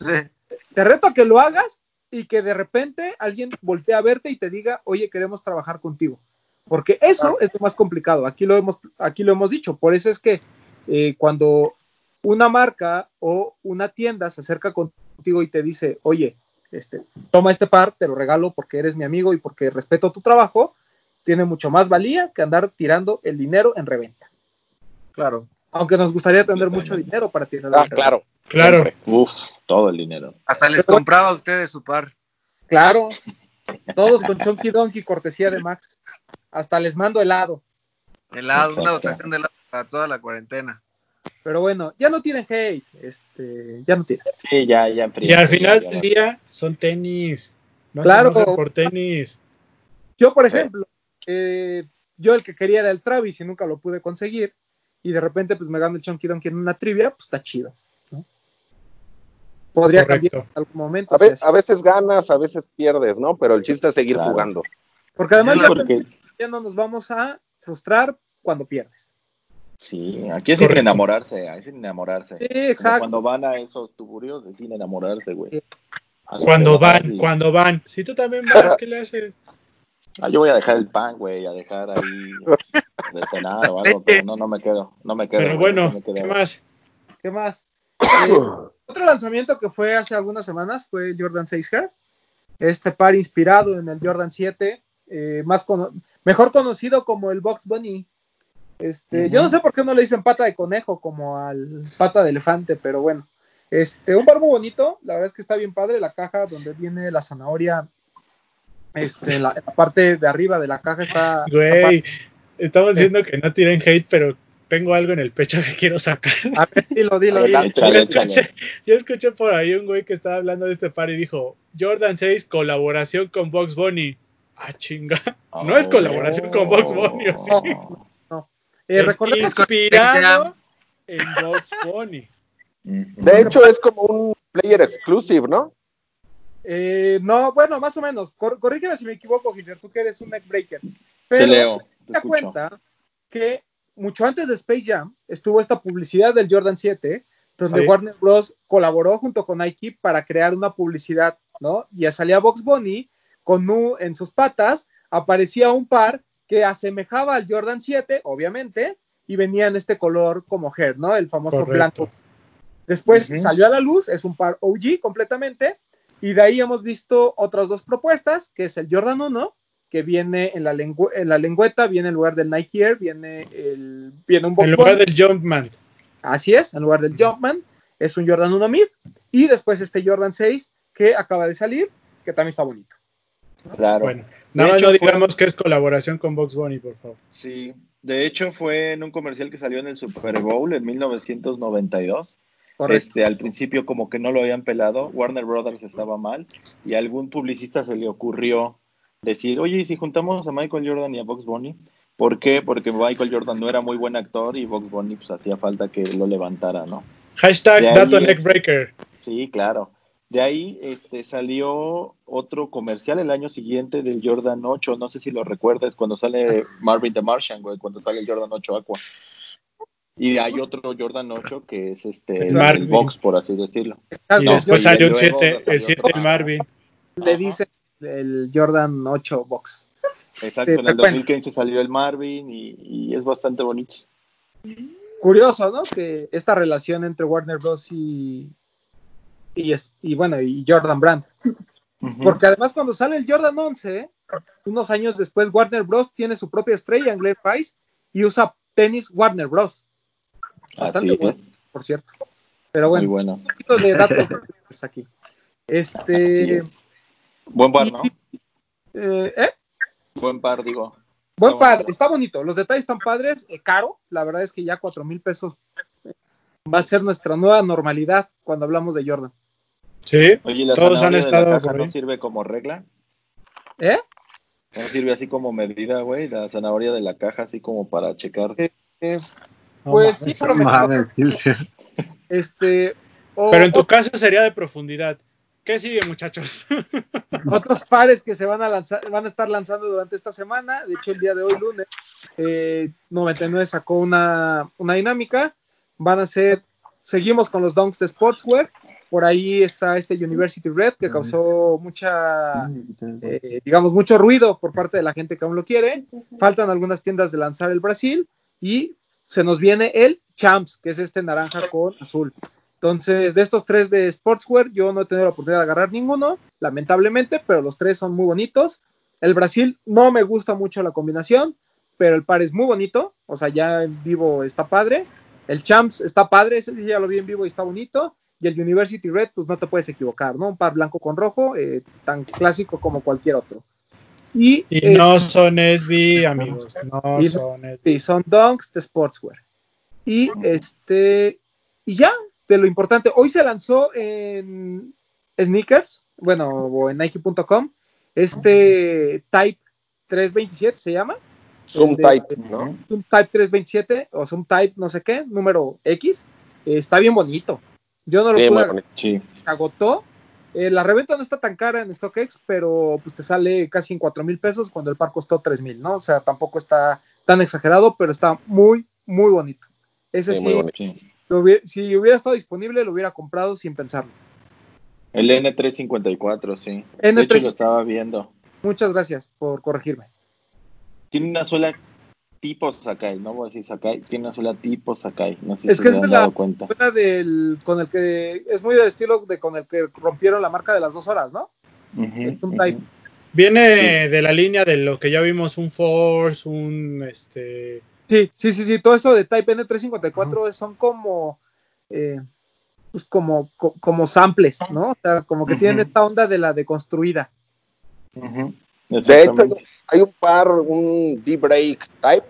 Sí. te reto a que lo hagas y que de repente alguien voltee a verte y te diga, oye, queremos trabajar contigo. Porque eso es lo más complicado. Aquí lo hemos, aquí lo hemos dicho. Por eso es que eh, cuando una marca o una tienda se acerca contigo y te dice, oye, este, toma este par, te lo regalo porque eres mi amigo y porque respeto tu trabajo, tiene mucho más valía que andar tirando el dinero en reventa. Claro. Aunque nos gustaría tener mucho dinero para tirar Ah, claro. Claro. siempre. Uf, todo el dinero. Hasta les Pero- compraba a ustedes su par. Claro. Todos con Chonky Donkey, cortesía de Max. Hasta les mando helado. Helado, una dotación de helado para toda la cuarentena. Pero bueno, ya no tienen hate. Este, ya no tienen. Sí, ya, ya. Y al final ya, del día son tenis. No Claro. se por tenis. Yo, por ejemplo, eh, yo el que quería era el Travis y nunca lo pude conseguir. Y de repente, pues me gano el Chonky Donkey en una trivia, pues está chido. Podría Correcto. cambiar en algún momento. A, ve- veces ganas, a veces pierdes, ¿no? Pero el chiste es seguir Claro. jugando. Porque además Sí, ya, porque- ya no nos vamos a frustrar cuando pierdes. Sí, aquí es sin enamorarse, es sin enamorarse. Sí, Como exacto. Cuando van a esos tuburios es sin enamorarse, güey. Cuando van, y- cuando van. Si tú también vas, ¿qué le haces? Ah, yo voy a dejar el pan, güey, a dejar ahí de cenar o algo, pero no, no me quedo, no me quedo. Pero güey, bueno, no me quedo. ¿qué más? ¿Qué más? Eh, otro lanzamiento que fue hace algunas semanas fue el Jordan 6 Hair. Este par inspirado en el Jordan 7, eh, más cono- mejor conocido como el Box Bunny. Este, Yo no sé por qué no le dicen pata de conejo como al pata de elefante, pero bueno. Este, un par muy bonito, la verdad es que está bien padre la caja donde viene la zanahoria. Este, la, la parte de arriba de la caja está. está Güey, estamos diciendo que no tiren hate, pero tengo algo en el pecho que quiero sacar. A ver, dilo, dilo, dilo. Adelante. Yo escuché, yo escuché por ahí un güey que estaba hablando de este par y dijo, Jordan 6, colaboración con Box Bunny. Ah, chinga. No es colaboración con Box Bunny, ¿o sí? Eh, Es recordemos que inspirado en Box Bunny. De hecho, es como un player exclusive, ¿no? Eh, no, bueno, más o menos. Cor- corrígeme si me equivoco, Guillermo, tú que eres un neckbreaker. Te Pero leo, te te cuenta que mucho antes de Space Jam estuvo esta publicidad del Jordan 7, donde Sí. Warner Bros. colaboró junto con Nike para crear una publicidad, ¿no? Y salía Box Bunny con Nu en sus patas, aparecía un par que asemejaba al Jordan 7, obviamente, y venía en este color como hair, ¿no? El famoso Correcto. blanco. Después salió a la luz, es un par OG completamente, y de ahí hemos visto otras dos propuestas, que es el Jordan 1, que viene en la, lengu- en la lengüeta, viene en lugar del Nike Air, viene, el, viene un Box En lugar del Jumpman. Así es, en lugar del Jumpman, es un Jordan 1 Mid, y después este Jordan 6, que acaba de salir, que también está bonito. Claro. Bueno, nada más hecho, no fue- digamos que es colaboración con Box Bunny, por favor. Sí, de hecho fue en un comercial que salió en el Super Bowl en 1992. Correcto. Este, al principio como que no lo habían pelado, Warner Brothers estaba mal y a algún publicista se le ocurrió decir, oye, ¿y si juntamos a Michael Jordan y a Box Bunny? ¿Por qué? Porque Michael Jordan no era muy buen actor y Box Bunny pues hacía falta que lo levantara, ¿no? Hashtag Dato Neckbreaker. Sí, claro. De ahí este, salió otro comercial el año siguiente del Jordan 8. No sé si lo recuerdas, cuando sale Marvin the Martian, güey, cuando sale el Jordan 8 Aqua. Y hay otro Jordan 8 que es este el, el box, por así decirlo. Y No, después salió un luego 7, salió el 7 otro. del Marvin. Le dice el Jordan 8 Box. Exacto, Sí, en el bueno. 2015 salió el Marvin y, y es bastante bonito. Curioso, ¿no? Que esta relación entre Warner Bros. y, y, es- y bueno, y Jordan Brand. Porque además cuando sale el Jordan 11, unos años después Warner Bros. tiene su propia estrella en Glen Price y usa tenis Warner Bros. Bastante Así bueno, es, por cierto. Pero muy bueno, bueno. un poquito de datos aquí. Este, es. Buen par, ¿no? eh, ¿eh? Buen par, digo. Buen Está bonito. está bonito. Los detalles están padres, eh, caro. La verdad es que ya cuatro mil pesos va a ser nuestra nueva normalidad cuando hablamos de Jordan. Sí, Oye, ¿y la todos han zanahoria de estado la caja no sirve como regla? ¿Eh? ¿No sirve así como medida, güey? La zanahoria de la caja así como para checar. Eh, eh, pues sí, pero, me- mames, sí, sí. este, o- Pero en tu caso sería de profundidad. ¿Qué sigue, muchachos? otros pares que se van a lanzar, van a estar lanzando durante esta semana. De hecho, el día de hoy, lunes, eh, 99 sacó una, una dinámica. Van a ser, seguimos con los donks de Sportswear. Por ahí está este University Red que causó mucha, eh, digamos, mucho ruido por parte de la gente que aún lo quiere. Faltan algunas tiendas de lanzar el Brasil y se nos viene el Champs, que es este naranja con azul. Entonces, de estos tres de Sportswear, yo no he tenido la oportunidad de agarrar ninguno, lamentablemente, pero los tres son muy bonitos. El Brasil no me gusta mucho la combinación, pero el par es muy bonito, o sea, ya en vivo está padre. El Champs está padre, ese sí ya lo vi en vivo y está bonito. Y el University Red, pues no te puedes equivocar, ¿no? Un par blanco con rojo, eh, tan clásico como cualquier otro. Y, Y es- no son SB, amigos. No Y- son SB. Sí, son donks de sportswear. Y este, y ya, de lo importante, hoy se lanzó en sneakers, bueno, o en Nike.com, este Type 327 se llama, Zoom de- Type, ¿no? un Type 327 o un Type no sé qué, número X, eh, está bien bonito. Yo no lo Sí, pude agotó. Eh, la reventa no está tan cara en StockX, pero pues te sale casi en 4 mil pesos cuando el par costó 3 mil, ¿no? O sea, tampoco está tan exagerado, pero está muy, muy bonito. Ese Sí, sí, muy bonito. Sí. Lo hubiera- si hubiera estado disponible, lo hubiera comprado sin pensarlo. El N354, sí. De N354. hecho, lo estaba viendo. Muchas gracias por corregirme. Tiene una suela tipo Sakai, no voy a decir Sakai, tiene una suela tipo Sakai. No sé Es si que se es han la- dado cuenta. Del, con el que es muy del estilo de con el que rompieron la marca de las dos horas, ¿no? Ujú, es un. Type. Viene Sí. de la línea de lo que ya vimos, un Force, un este Sí, sí, sí, sí, todo eso de Type N354 son como, eh, pues como, co- como samples, ¿no? O sea, como que tienen esta onda de la deconstruida. Ujú, De hecho, hay un par, un D-Break Type,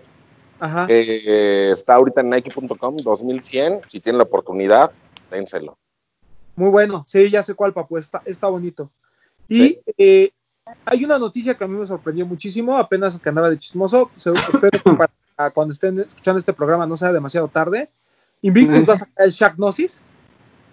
Ajá. que está ahorita en Nike.com, 2100. Si tienen la oportunidad, dénselo. Muy bueno, sí, ya sé cuál, papu, está, está bonito. Y Sí. eh, hay una noticia que a mí me sorprendió muchísimo, apenas que andaba de chismoso, se- espero que para cuando estén escuchando este programa no sea demasiado tarde. Invictus va a sacar el Shaq Gnosis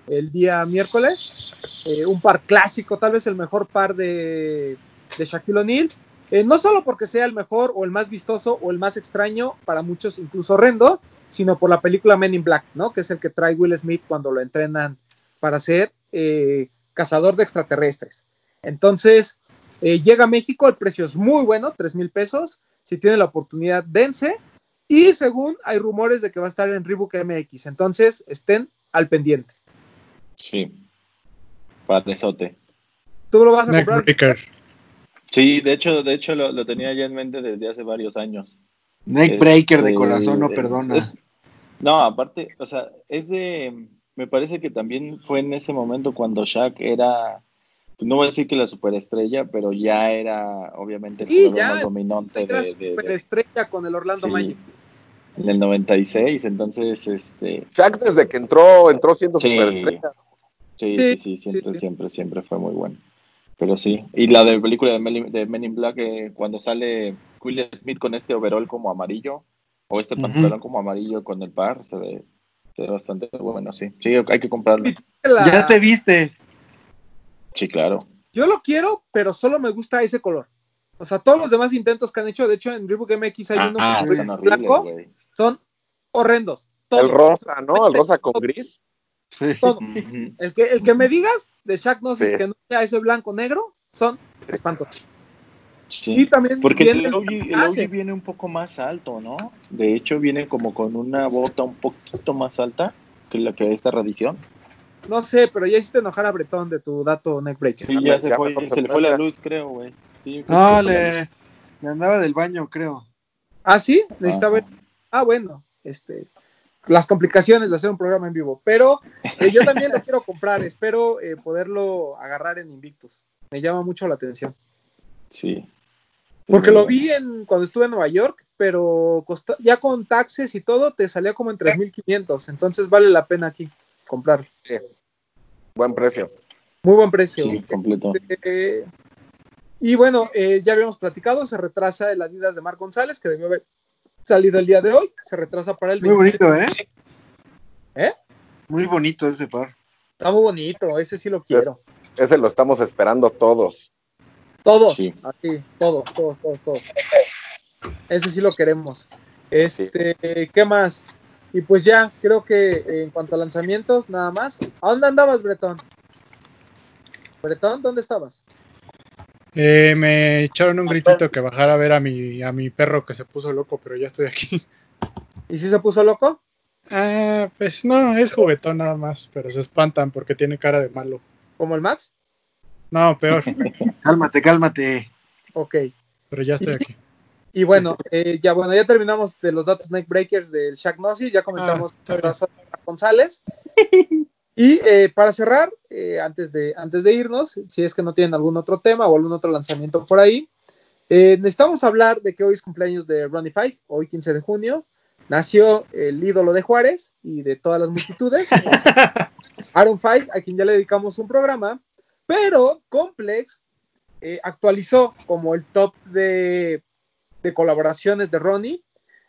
el día miércoles, eh, un par clásico, tal vez el mejor par de, de Shaquille O'Neal, eh, no solo porque sea el mejor o el más vistoso o el más extraño, para muchos incluso horrendo, sino por la película Men in Black, ¿no? Que es el que trae Will Smith cuando lo entrenan para ser eh, cazador de extraterrestres. Entonces, llega a México, el precio es muy bueno, 3 mil pesos. Si tienen la oportunidad, dense. Y según hay rumores de que va a estar en Reebok MX. Entonces, estén al pendiente. Sí. Patesote. ¿Tú lo vas a comprar? Neckbreaker. Sí, de hecho, de hecho lo, lo tenía ya en mente desde hace varios años. Neckbreaker de Este, corazón no perdona. es- no, aparte, o sea, es de. Me parece que también fue en ese momento cuando Shaq era. Pues, No voy a decir que la superestrella, pero ya era obviamente el Sí, jugador ya, más dominante Era de, de- de- superestrella con el Orlando sí, Magic. en el 96. Entonces, este. Shaq desde que entró, entró siendo Sí. superestrella. Sí, Sí, sí, sí, siempre, sí. siempre, siempre fue muy bueno. Pero sí. Y la de película de Men, de Men in Black, eh, cuando sale Will Smith con este overall como amarillo, o este pantalón como amarillo con el par, se ve, se ve bastante bueno, sí. Sí, hay que comprarlo. La- Ya te viste. Sí, claro. Yo lo quiero, pero solo me gusta ese color. O sea, todos los demás intentos que han hecho, de hecho en Reebok MX hay uno Ah, que están es horribles, blanco, son horrendos. Todos, El rosa, ¿no? El rosa con gris. Ujú. El que, el que me digas de Shaq Gnosis Sí. que no sea ese blanco negro, son espantosos. Sí. Y también Porque viene el OG, el Ah, OG sí. viene un poco más alto, ¿no? De hecho, viene como con una bota un poquito más alta que la que esta reedición. No sé, pero ya hiciste enojar a Bretón de tu dato neckbreaker. Sí, Ya ya me- se ya fue, se le fue la luz, creo, güey. Sí, No, le, le andaba del baño, creo. Ah, sí, necesitaba. Ajá. Ah, bueno, este, las complicaciones de hacer un programa en vivo. Pero eh, yo también lo quiero comprar. Espero eh, poderlo agarrar en Invictus. Me llama mucho la atención. Sí. Porque lo vi en, cuando estuve en Nueva York, pero costa- ya con taxes y todo te salía como en 3.500. Entonces vale la pena aquí comprarlo. Sí. Buen precio. Muy buen precio. Sí, completo. Eh, y bueno, eh, ya habíamos platicado, se retrasa el Adidas de Marc González, que debió haber salido el día de hoy. Se retrasa para el Muy 27. bonito, ¿eh? ¿Eh? Muy bonito ese par. Está muy bonito, ese sí lo quiero. Ese lo estamos esperando todos. Todos, Sí. así, todos, todos, todos, todos. Ese sí lo queremos. Este, ¿qué más? Y pues ya, creo que eh, en cuanto a lanzamientos, nada más. ¿A dónde andabas, Bretón? Bretón, ¿dónde estabas? Eh, me echaron un gritito que bajara a ver a mi, a mi perro que se puso loco, pero ya estoy aquí. ¿Y si se puso loco? Ah, pues no, es juguetón nada más, pero se espantan porque tiene cara de malo. ¿Como el Max? No, peor, Cálmate, cálmate. Ok. pero ya estoy aquí. Y bueno, eh, ya bueno, ya terminamos de los datos Snake Breakers del Shaq Gnosis, ya comentamos Ah, Marc González. Y eh, para cerrar, eh, antes, de, antes de irnos, si es que no tienen algún otro tema o algún otro lanzamiento por ahí, eh, necesitamos hablar de que hoy es cumpleaños de Ronnie Five, hoy 15 de junio, nació el ídolo de Juárez y de todas las multitudes, Aaron Five, a quien ya le dedicamos un programa, pero Complex actualizó como el top de, de colaboraciones de Ronnie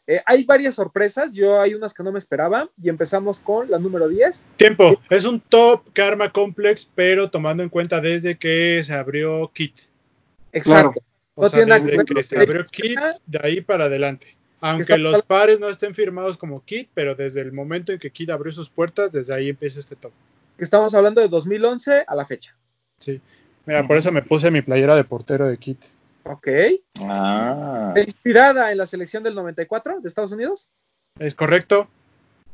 Eh, hay varias sorpresas, yo hay unas que no me esperaba y empezamos con la número 10. Tiempo. Es un top Karma Complex, pero tomando en cuenta desde que se abrió Kit. Exacto. O No sea, tiene nada que desde que se abrió Kit, de ahí para adelante. Aunque los pares no estén firmados como Kit, pero desde el momento en que Kit abrió sus puertas, desde ahí empieza este top. Estamos hablando de 2011 a la fecha. Sí. Mira, por eso me puse mi playera de portero de Kit. Ok. Ah. Inspirada en la selección del 94 de Estados Unidos. ¿Es correcto?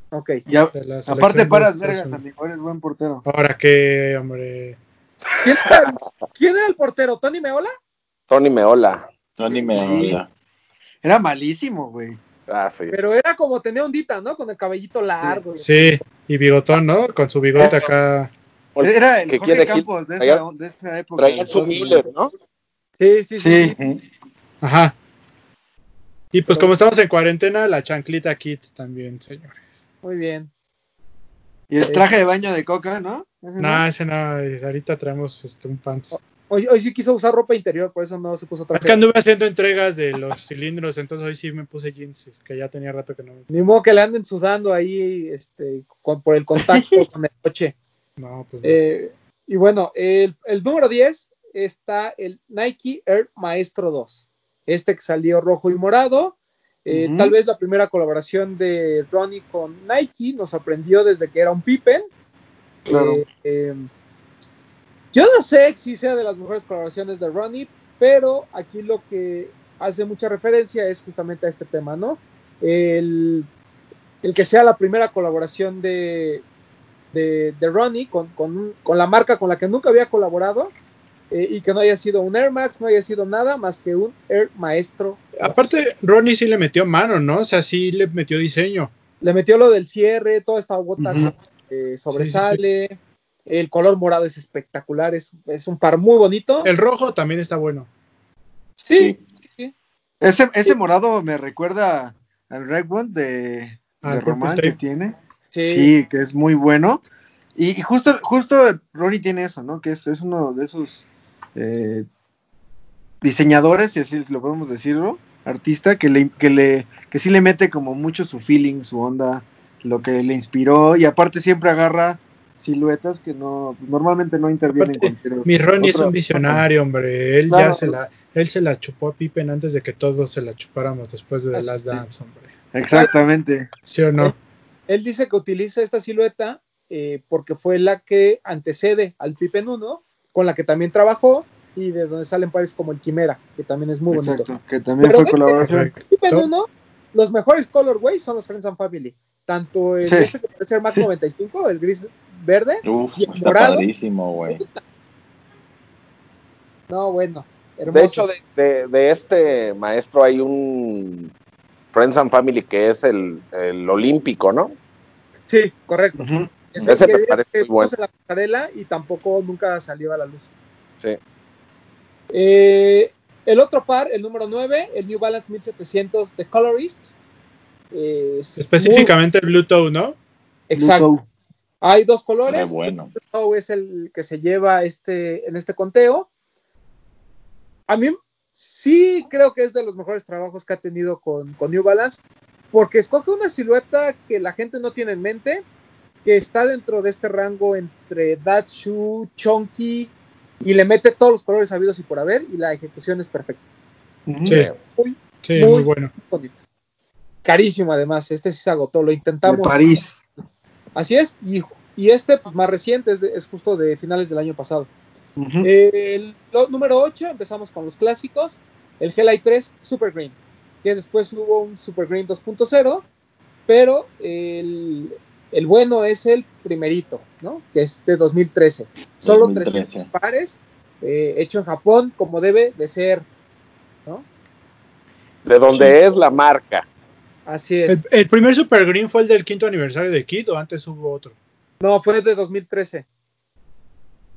Ok. Y a- De la selección aparte paras vergas, amigo, eres buen portero. Ahora que, hombre. ¿Quién era, quién era el portero? ¿Tony Meola? Tony Meola. Tony Meola. Era malísimo, güey. Ah, sí. Pero era como tenía ondita, ¿no? Con el cabellito largo. y Sí, y bigotón, ¿no? Con su bigote acá. Era el Jorge Campos de esa, de esa época. Traía su Miller. ¿no? Sí, sí, sí. Ajá. Y pues como estamos en cuarentena, la chanclita Kit también, señores. Muy bien. Y el traje de baño de coca, ¿no? Ese no. No, ese no, es- ahorita traemos este, un pants. Hoy, hoy sí quiso usar ropa interior, por eso no se puso Es traje. que anduve haciendo entregas de los cilindros, entonces hoy sí me puse jeans, que ya tenía rato que no. Ni modo que le anden sudando ahí este, con- por el contacto con el coche. No, pues no. Eh, y bueno, el, el número 10 está el Nike Air Maestro 2. Este que salió rojo y morado. Eh. Tal vez la primera colaboración de Ronnie con Nike nos sorprendió desde que era un Pippen. Claro. Eh, eh, yo no sé si sea de las mejores colaboraciones de Ronnie, pero aquí lo que hace mucha referencia es justamente a este tema, ¿no? El, el que sea la primera colaboración de, de, de Ronnie con, con, un- con la marca con la que nunca había colaborado eh, y que no haya sido un Air Max, no haya sido nada más que un Air Maestro. Aparte, Ronnie sí le metió mano, ¿no? O sea, sí le metió diseño. Le metió lo del cierre, toda esta bota eh, sobresale. El color morado es espectacular, es, es un par muy bonito. El rojo también está bueno. sí, Ese, ese morado me recuerda al Red One de, Purple Román que tiene. sí, Sí, que es muy bueno. Y, y justo, justo Ronnie tiene eso, ¿no? Que es, es uno de esos eh, diseñadores, si así lo podemos decirlo, artista, que le, que le, que sí le mete como mucho su feeling, su onda, lo que le inspiró, y aparte siempre agarra siluetas que no, normalmente no intervienen Aparte, Mi Ronnie es un visionario, hombre. Él Claro. ya se la, él se la chupó a Pippen antes de que todos se la chupáramos después de The Last Dance, hombre. Exactamente. ¿Sí o no? él dice que utiliza esta silueta eh, porque fue la que antecede al Pippen 1, con la que también trabajó y de donde salen pares como el Quimera, que también es muy bonito. Exacto, que también Pero fue ve- colaboración. 1, los mejores colorways son los Friends and Family. Tanto el Sí. ese que parece el Mac 95, el gris verde. Uf, Y el está morado. padrísimo, güey. No, bueno, hermoso. De hecho, de, de- de este maestro hay un Friends and Family que es el, el olímpico, ¿no? Sí, correcto. Ujú. Es Ese el me que- parece que muy bueno. la pasarela y tampoco nunca salió a la luz. Sí. Eh, el otro par, el número 9, el New Balance 1700 The Colorist. Eh, es Específicamente el Blue Toe, ¿no? muy- exacto. Bluetooth. Hay dos Qué colores. bueno. Blue Toe es el que se lleva este, en este conteo. A mí sí creo que es de los mejores trabajos que ha tenido con, con New Balance, porque escoge una silueta que la gente no tiene en mente, que está dentro de este rango entre That Shoe, Chunky, y le mete todos los colores habidos y por haber, y la ejecución es perfecta. Sí, Muy sí, Muy- muy bueno. bonito. Carísimo además, este sí se agotó, lo De intentamos. París. Así es, y, y este pues, más reciente, es, de- es justo de finales del año pasado. Ujú. El lo- número 8, empezamos con los clásicos. El Hellite 3 Super Green, que después hubo un Super Green 2.0, pero el, el bueno es el primerito, ¿no? Que es de 2013. Solo 2013. 300 pares, eh, hecho en Japón como debe de ser, ¿no? De donde es la marca. Así es. El, el primer Super Green fue el del quinto aniversario de Kid o antes hubo otro. No, fue de 2013.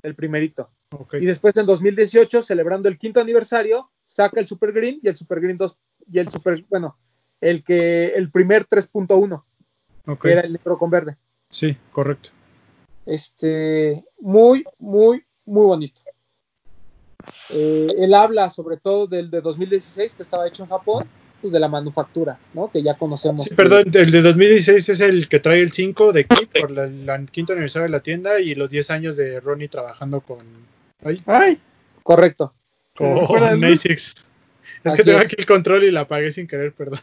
El primerito. Y después en 2018, celebrando el quinto aniversario, saca el Super Green y el Super Green 2 y el Super, bueno, el que el primer 3.1, era el negro con verde. Sí, correcto. Este, muy, muy, muy bonito. Eh, él habla sobre todo del de 2016 que estaba hecho en Japón pues, de la manufactura, ¿no? Que ya conocemos. Sí, perdón, el de 2016 es el que trae el 5 de Kit por la, la- el quinto aniversario de la tienda y los 10 años de Ronnie trabajando con, ay, Ay, Correcto. con. ASICS. Es Así que tengo es. aquí el control y la apagué sin querer, perdón.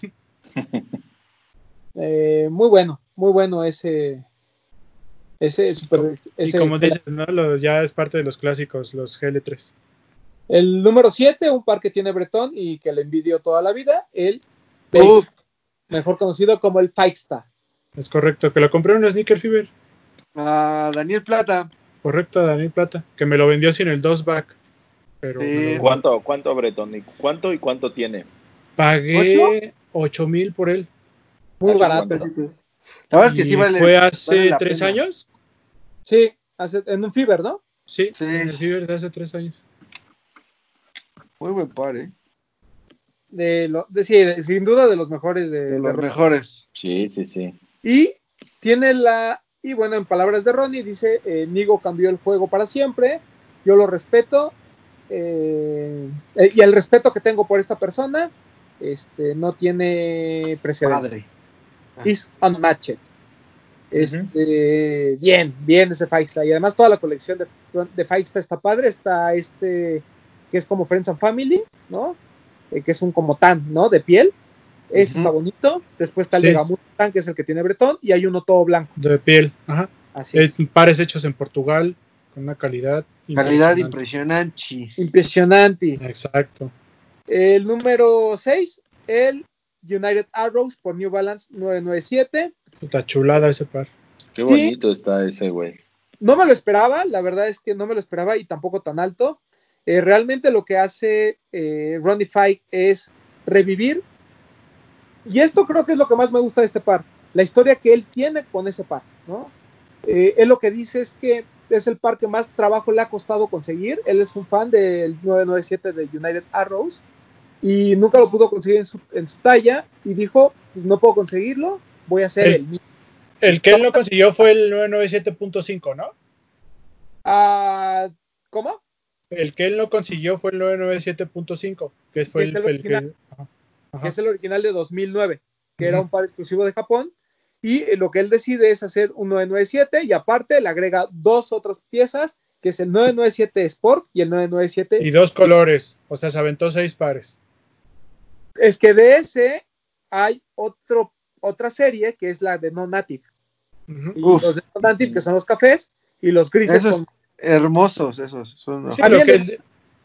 Eh, muy bueno, muy bueno ese. Ese super. Y ese- como dices, ¿no? Ya es parte de los clásicos, los GL3. El número 7, un par que tiene Bretón y que le envidio toda la vida, el Uf. Mejor conocido como el Fikesta. Es correcto, que lo compré en un Sneaker Fever. a Daniel Plata. Correcto, Daniel Plata, que me lo vendió sin el 2 back. Pero Sí. me lo- ¿Cuánto, cuánto, Breton? ¿Y ¿Cuánto y cuánto tiene? pagué 8 mil por él. Muy ¿Hace barato. cuánto? La verdad es que sí vale. fue hace vale tres pena. años. Sí, hace- en un Fever, ¿no? Sí, Sí. en el Fever de hace tres años. Muy buen par, ¿eh? De lo, de, sí, de- sin duda de los mejores de, los Ronnie. mejores. Sí, sí, sí. Y tiene la. Y bueno, en palabras de Ronnie, dice: eh, Nigo cambió el juego para siempre. Yo lo respeto. eh, eh, y el respeto que tengo por esta persona este, no tiene precedente. Padre. Is unmatched. Este, Bien, bien ese Fikesta. Y además toda la colección de, de está padre. Está este que es como Friends and Family, ¿no? Eh, que es un como tan, ¿no? De piel. Ese está bonito. Después está el Sí. de Gamutan, tan, que es el que tiene Bretón. Y hay uno todo blanco. De piel. Ajá. Así es. Es pares hechos en Portugal con una calidad. Calidad impresionante. impresionante. Impresionante. Exacto. El número 6, el United Arrows por New Balance 997. Puta chulada ese par. Qué Sí. bonito está ese, güey. No me lo esperaba, la verdad es que no me lo esperaba y tampoco tan alto. Eh, realmente lo que hace eh, Ronnie Fike es revivir. Y esto creo que es lo que más me gusta de este par. La historia que él tiene con ese par, ¿no? Eh, él lo que dice es que es el par que más trabajo le ha costado conseguir. Él es un fan del 997 de United Arrows y nunca lo pudo conseguir en su, en su talla y dijo, pues no puedo conseguirlo, voy a hacer El- el mío. El que él no consiguió fue el 997.5, ¿no? Ah, ¿Cómo? El que él no consiguió fue el 997.5, que fue el, que. original. ajá, que es el original de 2009, que era Ujú. un par exclusivo de Japón. Y eh, lo que él decide es hacer un 997 y aparte le agrega dos otras piezas, que es el 997 Sport y el 997. Y dos colores, o sea, se aventó seis pares. Es que de ese hay otro, otra serie que es la de No Native. Los de No Native, que son los cafés, y los grises Esos con- hermosos, esos. Son, Sí, A lo mí que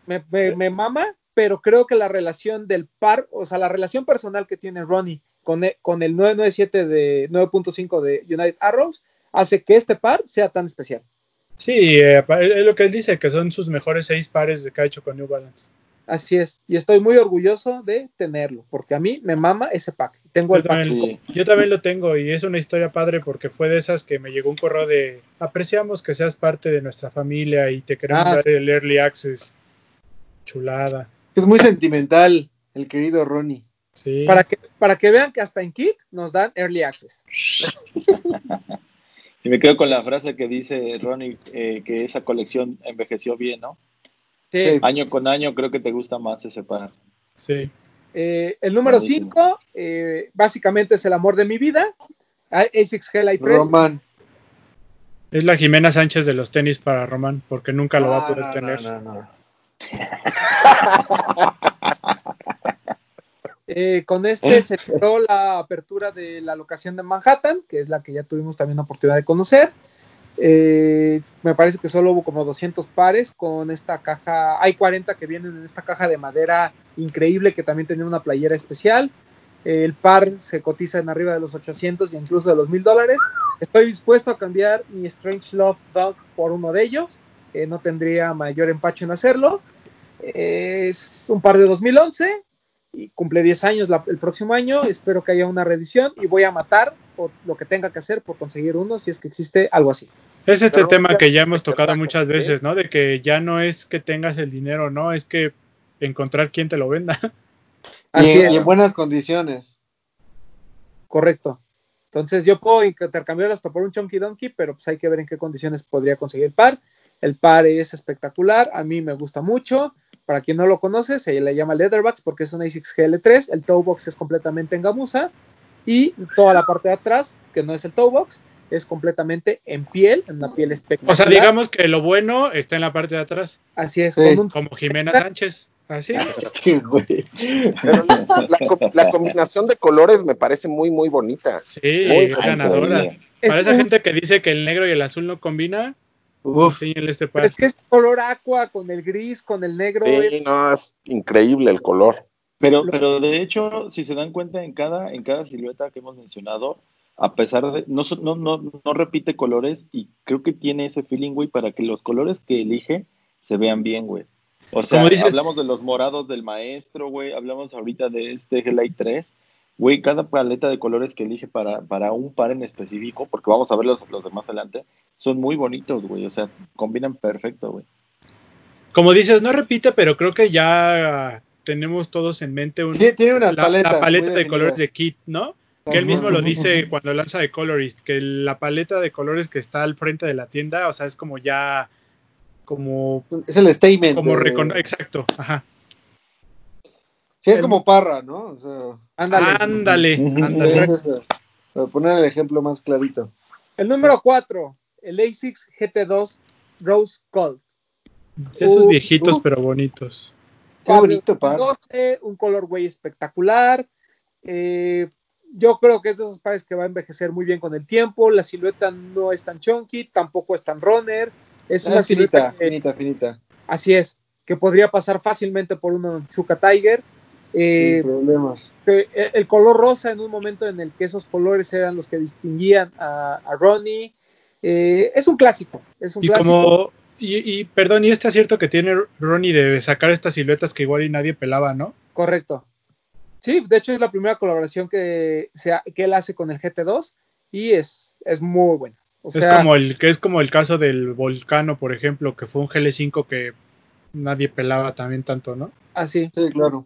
me, me- me mama, pero creo que la relación del par, o sea, la relación personal que tiene Ronnie con el, con el 997 de 9.5 de United Arrows hace que este par sea tan especial. sí, eh, es lo que él dice, que son sus mejores seis pares de que ha hecho con New Balance. Así es, y estoy muy orgulloso de tenerlo, porque a mí me mama ese pack. Tengo Yo el pack. también, Sí. yo también lo tengo y es una historia padre porque fue de esas que me llegó un correo de apreciamos que seas parte de nuestra familia y te queremos Ah, dar sí. el early access. Chulada. Es muy sentimental, el querido Ronnie. Sí. Para que, para que vean que hasta en Kit nos dan Early Access. Y me quedo con la frase que dice Ronnie, eh, que esa colección envejeció bien, ¿no? Sí. Año con año creo que te gusta más ese par. Sí. Eh, el número Buenísimo. 5, básicamente es el amor de mi vida. ASICS Hellite Press. Roman. Es la Jimena Sánchez de los tenis para Román porque nunca lo va a Ah, poder no, tener. no, no, no. Eh, con este se logró la apertura de la locación de Manhattan, que es la que ya tuvimos también la oportunidad de conocer. Eh, me parece que solo hubo como 200 pares con esta caja. Hay 40 que vienen en esta caja de madera increíble que también tenía una playera especial. El par se cotiza en arriba de los 800 y incluso de los 1000 dólares. Estoy dispuesto a cambiar mi Strange Love Dog por uno de ellos. Eh, no tendría mayor empacho en hacerlo. Es un par de 2011 y cumple 10 años la- el próximo año. Espero que haya una reedición y voy a matar por lo que tenga que hacer por conseguir uno si es que existe algo así. Es este Pero tema que ya hemos tocado muchas veces, ¿no? De que ya no es que tengas el dinero, ¿no? Es que encontrar quien te lo venda. Así en, es. y en buenas condiciones. Correcto. Entonces yo puedo intercambiar hasta por un Chunky Donkey, pero pues hay que ver en qué condiciones podría conseguir el par. El par es espectacular, a mí me gusta mucho. Para quien no lo conoce, se le llama Leatherbacks porque es un ASICS GL3. El toe box es completamente en gamuza y toda la parte de atrás, que no es el toe box, es completamente en piel, en una piel espectacular. O sea, digamos que lo bueno está en la parte de atrás, Así es, Sí. con un como Jimena Sánchez. Así. Sí, güey. Pero la, la co- la combinación de colores me parece muy, muy bonita. Sí, Muy es ganadora. Increíble. Es Para esa un- gente que dice que el negro y el azul no combina, Uf, enséñenle este par. es que es color aqua con el gris, con el negro. Sí, es- no, es increíble el color. Pero, pero de hecho, si se dan cuenta en cada, en cada silueta que hemos mencionado, a pesar de, no, no, no, no repite colores y creo que tiene ese feeling, güey, para que los colores que elige se vean bien, güey. O sea, Como dices- hablamos de los morados del maestro, güey, hablamos ahorita de este G-Lite 3, güey, cada paleta de colores que elige para, para un par en específico, porque vamos a ver los, los de más adelante, son muy bonitos, güey, o sea, combinan perfecto, güey. Como dices, no repite, pero creo que ya tenemos todos en mente un- Sí, tiene unas la, paletas la paleta de colores de. Kit, ¿no? Que él mismo lo dice cuando lanza de Colorist, que la paleta de colores que está al frente de la tienda, o sea, es como ya, como, Es el statement. como de- exacto, ajá. Sí, es como Parra, ¿no? O sea, Ándale. Ándale, ándale. es eso. Para poner el ejemplo más clarito. El número 4, el ASICS GT2 Rose Gold. Esos Uh, viejitos uh. pero bonitos. Qué bonito, par. 12, un colorway espectacular. Eh, yo creo que es de esos pares que va a envejecer muy bien con el tiempo. La silueta no es tan chunky, tampoco es tan runner. Es una Es finita, silueta que- finita, finita. así es, que podría pasar fácilmente por un Onitsuka Tiger. Eh, Sin problemas. que el el color rosa en un momento en el que esos colores eran los que distinguían a, a Ronnie. Eh, es un clásico, es un Y clásico. como, y, y perdón, y este acierto que tiene Ronnie de sacar estas siluetas que igual y nadie pelaba, ¿no? Correcto. Sí, de hecho es la primera colaboración que, sea, que él hace con el GT2 y es, es muy buena. O es sea, como el que es como el caso del Volcano, por ejemplo, que fue un GL5 que nadie pelaba también tanto, ¿no? así. Sí, claro.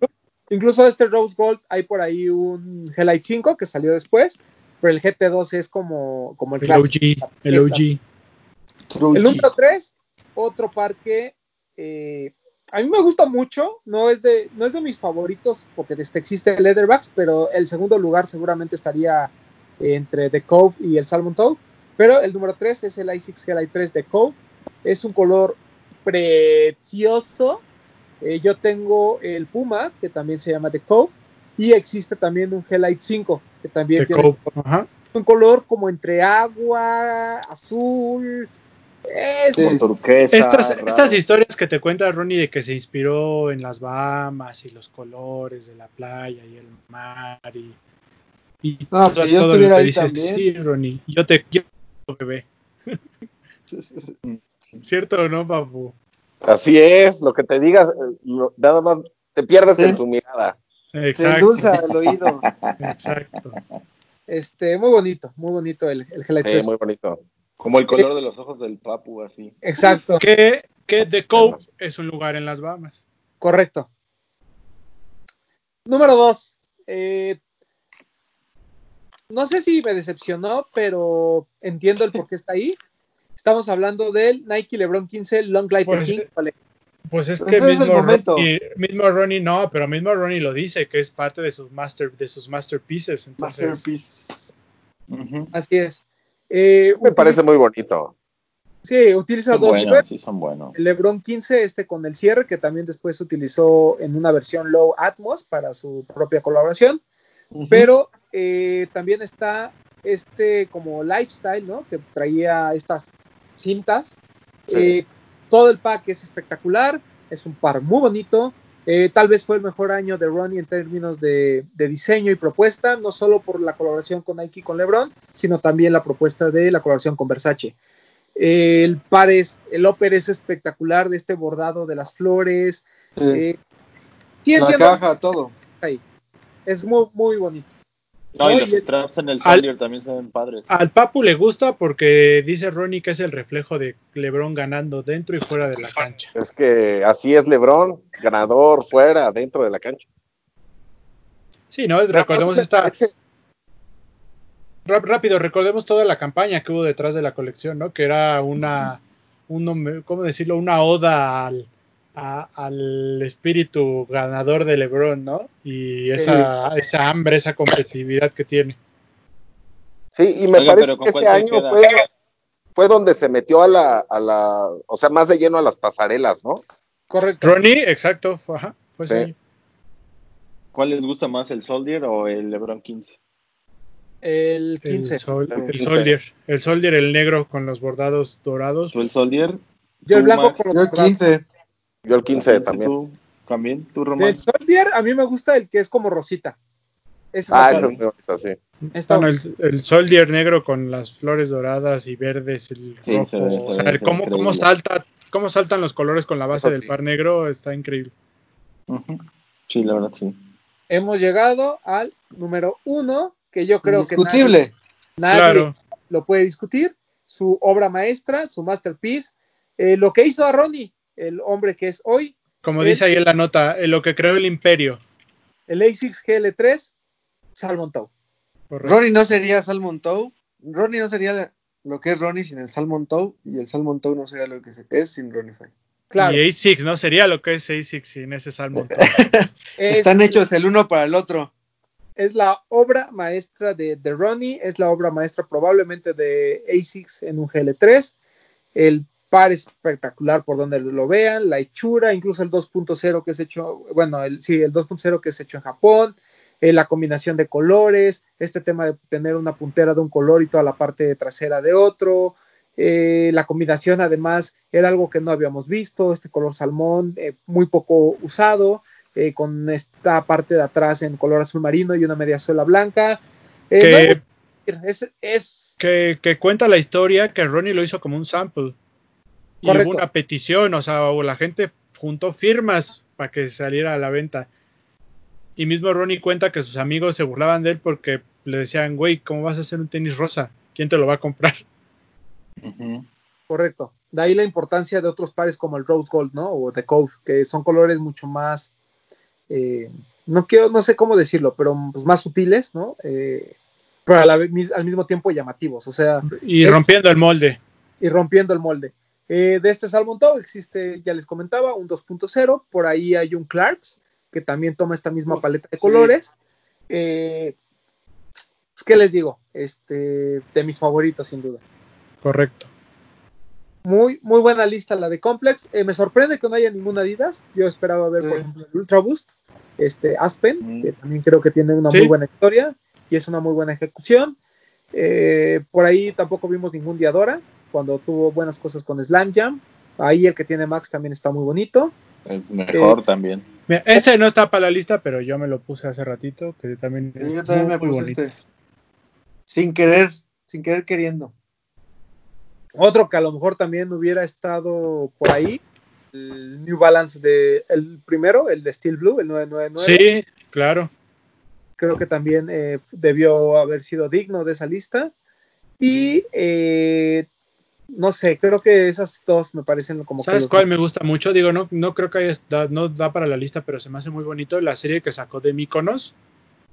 Incluso este Rose Gold hay por ahí un G-Lite 5 que salió después, pero el GT2 es como, como el El clásico. OG, el OG. El número 3, otro parque. eh, a mí me gusta mucho, no es de, no es de mis favoritos porque este existe el Leatherbacks, pero el segundo lugar seguramente estaría entre The Cove y el Salmon Toe. Pero el número 3 es el i6 G-Lite 3 de Cove. Es un color precioso. Eh, yo tengo el Puma, que también se llama The Cove. Y existe también un G-Lite 5, que también tiene un color como entre agua, azul. Es Sí. Turquesa. Estas, estas historias que te cuenta Ronnie de que se inspiró en las Bahamas y los colores de la playa y el mar y, y No, pues, si yo estuviera lo que dices, también. sí, Ronnie, yo te quiero, bebé. ¿Cierto o no, papu? Así es, lo que te digas, eh, nada más te pierdes Sí. en su mirada. Se Exacto, endulza el oído. exacto. este, muy bonito, muy bonito el, el Sí, 3. muy bonito. Como el color de los ojos del papu, así. Exacto, Que, que The Cove es un lugar en las Bahamas. correcto. Número 2. no sé si me decepcionó, pero entiendo el por qué está ahí. Estamos hablando del Nike LeBron 15 Long Life Pues, King. Pues es Ese que mismo. Ronnie, mismo Ronnie, no, pero mismo Ronnie lo dice, que es parte de sus master, de sus masterpieces. Entonces, Masterpiece. Así es. Eh, Me parece muy bonito. Sí, utiliza Son dos buenos, siluetas. sí, son buenos. El LeBron 15, este con el cierre, que también después utilizó en una versión Low Atmos para su propia colaboración. Pero eh, también está este como lifestyle, ¿no? Que traía estas cintas. Sí. Eh, todo el pack es espectacular, es un par muy bonito. Eh, tal vez fue el mejor año de Ronnie en términos de, de diseño y propuesta, no solo por la colaboración con Nike y con LeBron, sino también la propuesta de la colaboración con Versace. Eh, el par es, el upper es espectacular de este bordado de las flores. Sí. Eh, la caja, todo. ahí. es muy, muy bonito. No, y los straps en el Al- Soldier también se ven padres. al Papu le gusta porque dice Ronnie que es el reflejo de LeBron ganando dentro y fuera de la cancha. Es que así es LeBron, ganador fuera, dentro de la cancha. Sí, ¿no? Recordemos esta. Ráp- Rápido, recordemos toda la campaña que hubo detrás de la colección, ¿no? Que era una, un, ¿cómo decirlo? Una oda al, a- al espíritu ganador de LeBron, ¿no? Y esa, esa hambre, esa competitividad que tiene. Sí, y me parece ¿con que ese se año queda? fue, fue donde se metió a la, a la, o sea, más de lleno a las pasarelas, ¿no? Correcto. Ronnie, exacto, fue, ajá, fue ese Sí. año. ¿Cuál les gusta más, el Soldier o el LeBron 15? El 15. El, sol- El el 15. Soldier, el Soldier, el negro con los bordados dorados. ¿Tú el Soldier? Yo el ¿Tú, blanco Max? por los Yo 15. Yo el 15 también. ¿Tú también? ¿Tú, Román? Del Soldier, a mí me gusta el que es como rosita. Ese Ah, es el muy bonito, sí. Está Bueno, el, el Soldier negro con las flores doradas y verdes, el Sí, rojo. se ve- se o sea, ve- el se ve cómo, cómo salta, cómo saltan los colores con la base Eso del sí. par negro está increíble. Sí, la verdad, sí. Hemos llegado al número uno, que yo creo que Indiscutible. nadie, nadie Claro. lo puede discutir. Su obra maestra, su masterpiece, eh, lo que hizo a Ronnie, el hombre que es hoy, Como El- dice ahí en la nota, en lo que creó el imperio. el ASICS GL3, Salmon Tow. Ronnie no sería Salmon Tow. Ronnie no sería lo que es Ronnie sin el Salmon Tow. Y el Salmon Tow no sería lo que es sin Ronnie Five. Claro, Y A6, ¿no? Sería lo que es A6 sin ese salmón. es, Están hechos el uno para el otro. es la obra maestra de, de Ronnie, es la obra maestra probablemente de ASICS en un GL3. El par es espectacular por donde lo vean, la hechura, incluso el 2.0 que es hecho, bueno, el, sí, el 2.0 que es hecho en Japón, eh, la combinación de colores, este tema de tener una puntera de un color y toda la parte trasera de otro, eh, la combinación además era algo que no habíamos visto, este color salmón eh, muy poco usado, con esta parte de atrás en color azul marino y una media suela blanca. No es, es que, que cuenta la historia que Ronnie lo hizo como un sample. Y hubo una petición, o sea, o la gente juntó firmas para que saliera a la venta. Y mismo Ronnie cuenta que sus amigos se burlaban de él porque le decían, güey, ¿cómo vas a hacer un tenis rosa? ¿Quién te lo va a comprar? Correcto. De ahí la importancia de otros pares como el Rose Gold, ¿no? O The Cove, que son colores mucho más, eh, no quiero, no sé cómo decirlo, pero pues más sutiles, ¿no? Eh, pero a la al mismo tiempo llamativos, o sea, Y Eh, rompiendo el molde. y rompiendo el molde. Eh, de este Salmon Tow existe, ya les comentaba, un 2.0, por ahí hay un Clarks, que también toma esta misma paleta de sí. colores. Eh, pues, ¿Qué les digo? Este, de mis favoritos, sin duda. Correcto. Muy, muy buena lista la de Complex. Eh, me sorprende que no haya ninguna Adidas. Yo esperaba ver, por ejemplo, el Ultra Boost, este Aspen, Mm. que también creo que tiene una Sí. muy buena historia y es una muy buena ejecución. Eh, por ahí tampoco vimos ningún Diadora, cuando tuvo buenas cosas con Slam Jam. Ahí el que tiene Max también está muy bonito. El mejor Eh, también. Mira, Este no está para la lista, pero yo me lo puse hace ratito, que también es Yo también muy, me muy puse bonito. este. Sin querer, sin querer queriendo. Otro que a lo mejor también hubiera estado por ahí, el New Balance de el primero, el de Steel Blue, el 999. Sí, claro. creo que también eh, debió haber sido digno de esa lista. Y eh, no sé, creo que esas dos me parecen como ¿Sabes cuál me gusta mucho? Digo, no, no creo que haya, da, no da para la lista, pero se me hace muy bonito la serie que sacó de Míconos.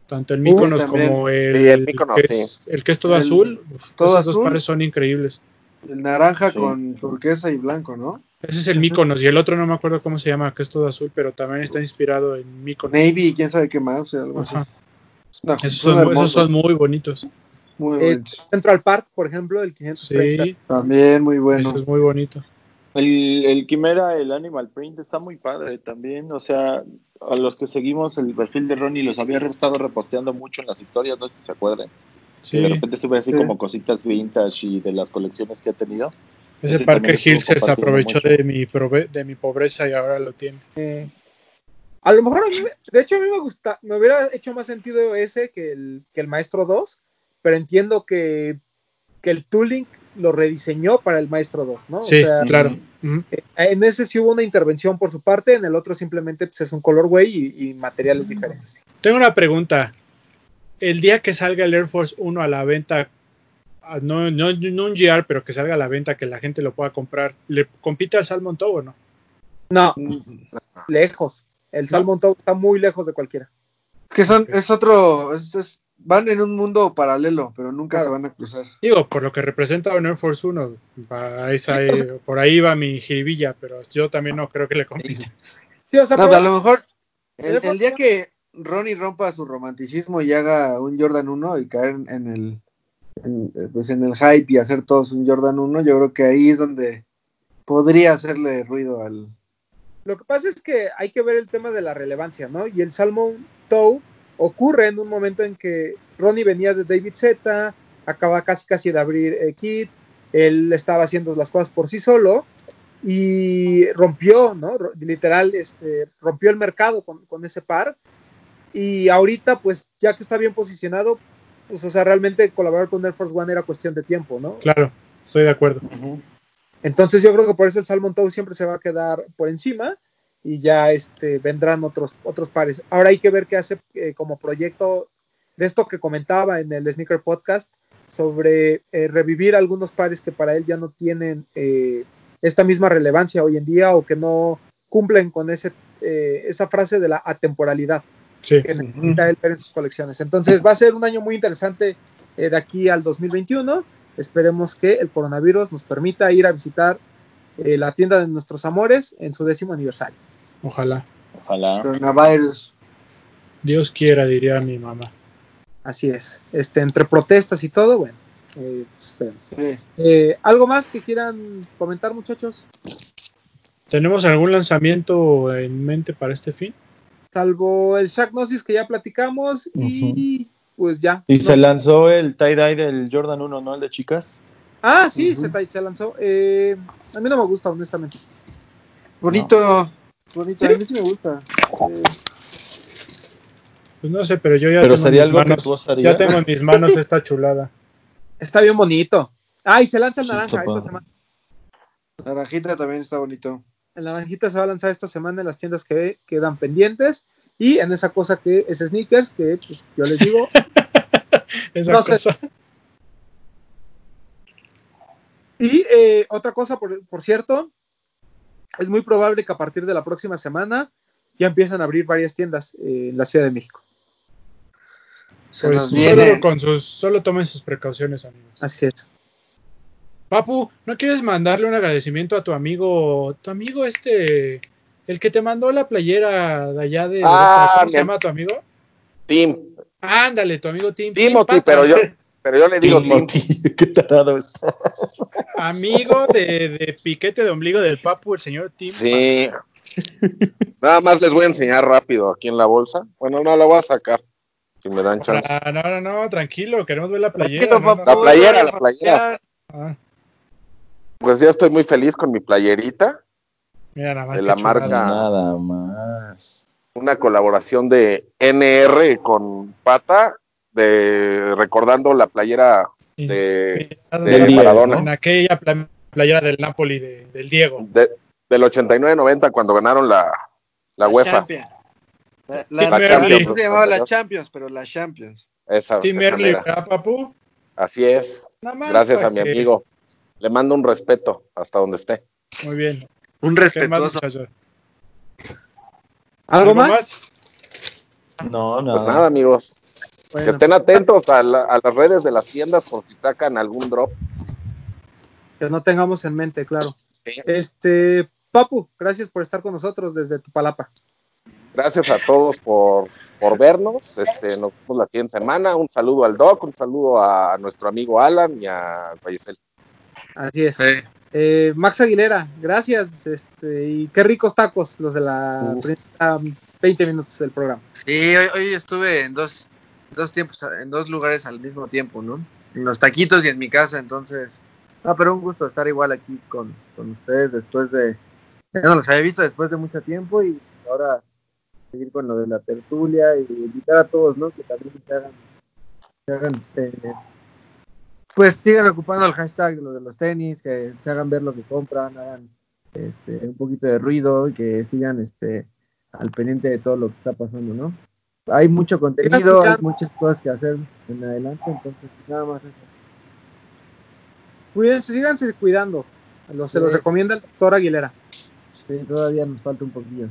Tanto el Míconos como el, Sí, el Mykonos, que es, el que es todo El- azul. Uf, todo esos dos pares son increíbles. El naranja Sí. con turquesa y blanco, ¿no? Ese es el Míconos y el otro no me acuerdo cómo se llama, que es todo azul, pero también está inspirado en Míconos. Navy y quién sabe qué más, o sea, algo Ajá. así. Esos son esos son muy bonitos. Muy Eh. Central Park, por ejemplo, el 530. Sí, También muy bueno. eso es muy bonito. El, el Quimera, el Animal Print, está muy padre también. O sea, a los que seguimos el perfil de Ronnie los había estado reposteando mucho en las historias, no sé si se acuerdan. Sí, Y de repente sube así Sí. como cositas vintage y de las colecciones que ha tenido. ese ese Hill estuvo se aprovechó mucho. de mi, prove- de mi pobreza y ahora lo tiene. Eh, a lo mejor, a mí me- de hecho, a mí me gusta, me hubiera hecho más sentido ese que el, que el Maestro 2, pero entiendo que, que el tooling lo rediseñó para el Maestro 2, ¿no? O Sí, sea, claro. Eh, en ese sí hubo una intervención por su parte, en el otro simplemente pues, es un colorway y, y materiales diferentes. Tengo una pregunta. El día que salga el Air Force 1 a la venta, ah, no, no, no un GR, pero que salga a la venta, que la gente lo pueda comprar, ¿le compite al Salmon Tow o no? No, Mm, lejos. El Salmon Tow está muy lejos de cualquiera. Que son, es otro, es, es van en un mundo paralelo, pero nunca Claro. se van a cruzar. Digo, por lo que representa un Air Force 1, va esa, eh, por ahí va mi jiribilla, pero yo también no creo que le compite. Sí, o sea, No, pero- pero a lo mejor el, día que Ronnie rompa su romanticismo y haga un Jordan 1 y caer en, en el en, eh, pues en el hype y hacer todos un Jordan 1, yo creo que ahí es donde podría hacerle ruido al Lo que pasa es que hay que ver el tema de la relevancia, ¿no? Y el Salmon Toe ocurre en un momento en que Ronnie venía de David Z, acaba casi casi de abrir eh, Kid, él estaba haciendo las cosas por sí solo y rompió, ¿no? Literal, este, rompió el mercado con, con ese par y ahorita, pues, ya que está bien posicionado, pues, o sea, realmente colaborar con Air Force One era cuestión de tiempo, ¿no? Claro, estoy de acuerdo. Entonces yo creo que por eso el Salmon Toe siempre se va a quedar por encima y ya este vendrán otros otros pares. Ahora hay que ver qué hace eh, como proyecto de esto que comentaba en el Sneaker Podcast sobre eh, revivir algunos pares que para él ya no tienen eh, esta misma relevancia hoy en día o que no cumplen con ese eh, esa frase de la atemporalidad Sí. que necesita él ver en sus colecciones. Entonces va a ser un año muy interesante de aquí al 2021. Esperemos que el coronavirus nos permita ir a visitar eh, la tienda de nuestros amores en su décimo aniversario. Ojalá. Ojalá. coronavirus. Dios quiera, diría mi mamá. Así es. Este, entre protestas y todo, bueno, eh, pues, esperemos. Sí. Eh, ¿Algo más que quieran comentar, muchachos? ¿Tenemos algún lanzamiento en mente para este fin? Salvo el Shaq Gnosis que ya platicamos y pues ya. Y No- se lanzó el tie-dye del Jordan 1, ¿no? El de chicas. Ah, sí, se, lanzó. Eh, a mí no me gusta, honestamente. Bonito, bonito, a mí sí me gusta. Eh, Pues no sé, pero yo ya Pero tengo sería en mis algo que manos, tú usarías. ya tengo en mis manos esta chulada. Está bien bonito. Ah, y se lanza el naranja esta semana. naranjita también está bonito. El naranjita se va a lanzar esta semana en las tiendas que quedan pendientes. Y en esa cosa que es sneakers, que pues, yo les digo, Esa No sé. Y eh, otra cosa, por, por cierto, es muy probable que a partir de la próxima semana ya empiezan a abrir varias tiendas eh, en la Ciudad de México. Se Pues nos solo, con sus, solo tomen sus precauciones, amigos. Así es. Papu, ¿no quieres mandarle un agradecimiento a tu amigo, tu amigo este, el que te mandó la playera de allá de Ah, ¿cómo se llama tu amigo? Tim, Ándale, tu amigo Tim. Tim Timothy, Patas, pero yo, pero yo le digo Tim. Timothy, qué tarado es. Amigo de, de piquete de ombligo del Papu, el señor Tim. Sí. Nada más les voy a enseñar rápido aquí en la bolsa. Bueno, no la voy a sacar. Si me dan chance. Ah, no, no, no, tranquilo, queremos ver la playera. Tranquilo, no, no, La playera, la playera. Ah, Pues ya estoy muy feliz con mi playerita. mira, nada más De la chulada. marca. Nada más. Una colaboración de NR con Pata, de recordando la playera de, de Díaz, Maradona. En aquella pla- playera del Napoli de- del Diego. de- del 89-90 cuando ganaron la, la UEFA. Champions. La, la- la- no se llamaba la Champions, pero la Champions. Esa, Tim esa Early, mera. ¿verdad, Papu? Así es. Más Gracias a mi que- amigo. Le mando un respeto hasta donde esté. Muy bien. Un ¿Qué más, respetuoso. muchachos? ¿Algo, más? No, no. Pues nada, amigos. Que estén atentos a, la- a las redes de las tiendas por si sacan algún drop. que no tengamos en mente, claro. Sí. Este, Papu, gracias por estar con nosotros desde tu palapa. Gracias a todos por, por vernos. Este, nos vemos la siguiente semana. Un saludo al Doc, un saludo a nuestro amigo Alan y a Rayesel. Así es. Eh, Max Aguilera, gracias. Este, y qué ricos tacos los de la Uf. primera 20 minutos del programa. Sí, hoy, hoy estuve en dos, dos tiempos, en dos lugares al mismo tiempo, ¿no? En los taquitos y en mi casa, entonces. No, pero un gusto estar igual aquí con, con ustedes después de. ya No los había visto después de mucho tiempo y ahora seguir con lo de la tertulia y invitar a todos, ¿no? Que también se hagan. Se hagan eh, pues sigan ocupando el hashtag lo de los tenis, que se hagan ver lo que compran, hagan este, un poquito de ruido y que sigan este al pendiente de todo lo que está pasando, ¿no? Hay mucho contenido, hay muchas cosas que hacer en adelante, entonces nada más eso. Cuídense, síganse cuidando. Los- se los recomienda el doctor Aguilera. Sí, todavía nos falta un poquillo.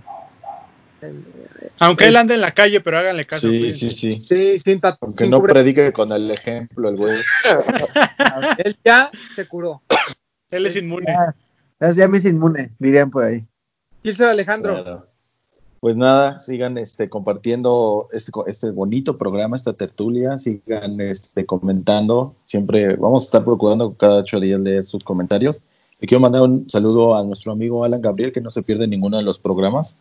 Aunque él ande en la calle, pero háganle caso. Sí, cuídense. sí, sí. Sí, sin Aunque sin no cubre- predique con el ejemplo, el güey. Él ya se curó. Él es inmune. Ya, ya me hice inmune, dirían por ahí. Gilser Alejandro. Pues nada, sigan este, compartiendo este, este bonito programa, esta tertulia, sigan este, comentando. Siempre vamos a estar procurando cada ocho días leer sus comentarios. Le quiero mandar un saludo a nuestro amigo Alan Gabriel, que no se pierde ninguno de los programas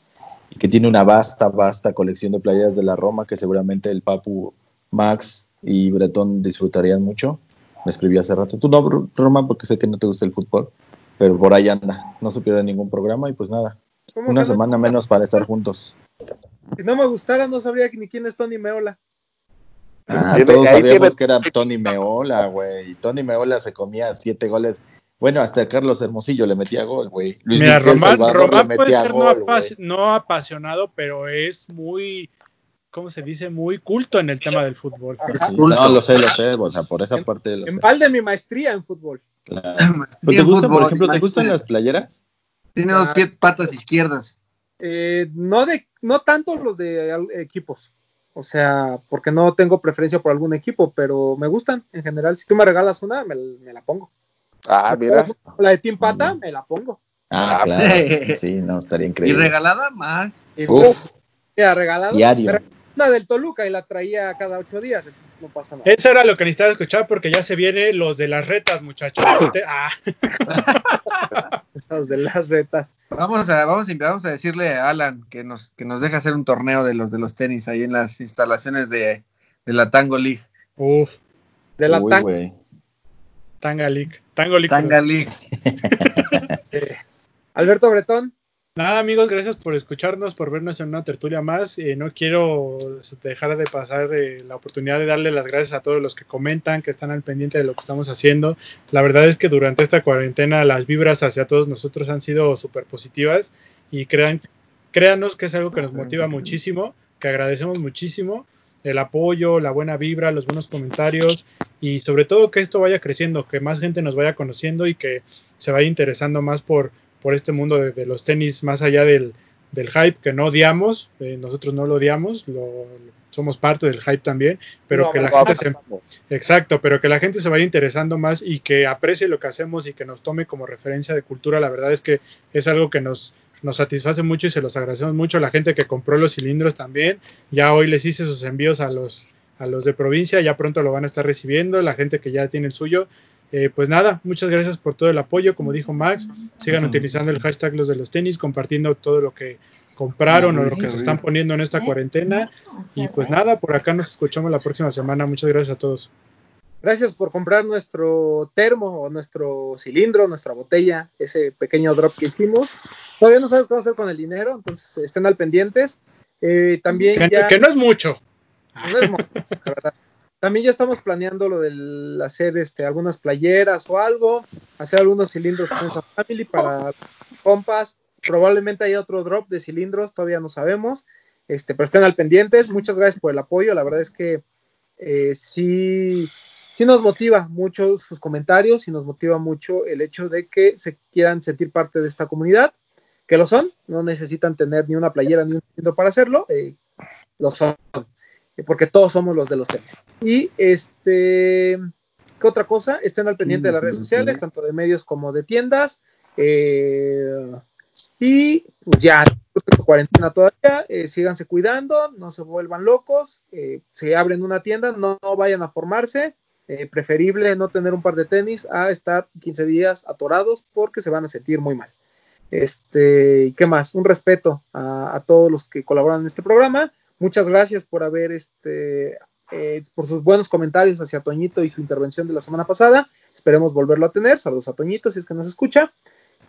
y que tiene una vasta, vasta colección de playeras de la Roma que seguramente el Papu, Max y Bretón disfrutarían mucho. Me escribí hace rato. Tú no, Roma, porque sé que no te gusta el fútbol, pero por ahí anda. No se pierde ningún programa y pues nada, ¿cómo una que no? semana menos para estar juntos. Si no me gustara, no sabría ni quién es Tony Meola. Ah, tiene- todos sabíamos tiene- que era Tony Meola, güey. Tony Meola se comía siete goles. Bueno, hasta Carlos Hermosillo le metía gol, güey. Luis Mira, Miguel Román, Salvador Román le puede ser no, apas- apasionado, pero es muy, ¿cómo se dice? Muy culto en el tema del fútbol. Sí, no, lo sé, lo sé, o sea, por esa parte lo sé. En balde mi maestría en fútbol. Claro. Maestría ¿Pero ¿Te en gustan, por ejemplo, te gustan las playeras? Tiene dos pies, patas izquierdas. Eh, no de, no tanto los de equipos. O sea, porque no tengo preferencia por algún equipo, pero me gustan en general. Si tú me regalas una, me, me la pongo. Ah, mira. La de Team Pata, Mm. me la pongo. Ah, Ah, claro. Sí, no, estaría Y increíble. regalada más. Y Uf, ya regalado. diario. Una del Toluca y la traía cada ocho días, entonces no pasa nada. Eso era lo que necesitaba escuchar porque ya se vienen los de las retas, muchachos. Ah, Los de las retas. Vamos a, vamos, a, vamos a decirle a Alan que nos, que nos deje hacer un torneo de los de los tenis ahí en las instalaciones de, de la Tango League. uf, De la Uy, tan- güey. Tanga League. Tango League. Tanga League. eh, Alberto Bretón. Nada, amigos, gracias por escucharnos, por vernos en una tertulia más. Eh, no quiero dejar de pasar eh, la oportunidad de darle las gracias a todos los que comentan, que están al pendiente de lo que estamos haciendo. La verdad es que durante esta cuarentena las vibras hacia todos nosotros han sido súper positivas y crean, créanos que es algo que nos motiva muchísimo, que agradecemos muchísimo el apoyo, la buena vibra, los buenos comentarios y sobre todo que esto vaya creciendo, que más gente nos vaya conociendo y que se vaya interesando más por, por este mundo de, de los tenis más allá del, del hype que no odiamos, eh, nosotros no lo odiamos, lo, somos parte del hype también, pero No, que la gente se, exacto, pero que la gente se vaya interesando más y que aprecie lo que hacemos y que nos tome como referencia de cultura, la verdad es que es algo que nos nos satisface mucho y se los agradecemos mucho a la gente que compró los cilindros también. Ya hoy les hice sus envíos a los a los de provincia, ya pronto lo van a estar recibiendo, la gente que ya tiene el suyo. Eh, pues nada, muchas gracias por todo el apoyo, como dijo Max, sigan utilizando el hashtag los de los tenis, compartiendo todo lo que compraron o lo que se están poniendo en esta cuarentena. Y pues nada, por acá nos escuchamos la próxima semana. Muchas gracias a todos. Gracias por comprar nuestro termo o nuestro cilindro, nuestra botella, ese pequeño drop que hicimos. Todavía no sabemos qué vamos a hacer con el dinero, entonces estén al pendientes. Eh, también Que, ya... que no es mucho. No es mucho, la verdad. También ya estamos planeando lo del hacer este, algunas playeras o algo, hacer algunos cilindros con esa family para compas. Probablemente haya otro drop de cilindros, todavía no sabemos. Este, pero estén al pendientes. Muchas gracias por el apoyo. La verdad es que eh, sí, sí nos motiva mucho sus comentarios y nos motiva mucho el hecho de que se quieran sentir parte de esta comunidad, que lo son, no necesitan tener ni una playera ni un cilindro para hacerlo, eh, lo son porque todos somos los de los tenis. Y este, ¿qué otra cosa? Estén al pendiente de las redes sociales, tanto de medios como de tiendas. Eh, y pues ya, cuarentena todavía, eh, síganse cuidando, no se vuelvan locos, eh, se abren una tienda, no, vayan a formarse, eh, preferible no tener un par de tenis a estar 15 días atorados porque se van a sentir muy mal. Este, ¿y qué más? Un respeto a todos los que colaboran en este programa. Muchas gracias por haber, este, eh, por sus buenos comentarios hacia Toñito y su intervención de la semana pasada. Esperemos volverlo a tener. Saludos a Toñito si es que nos escucha.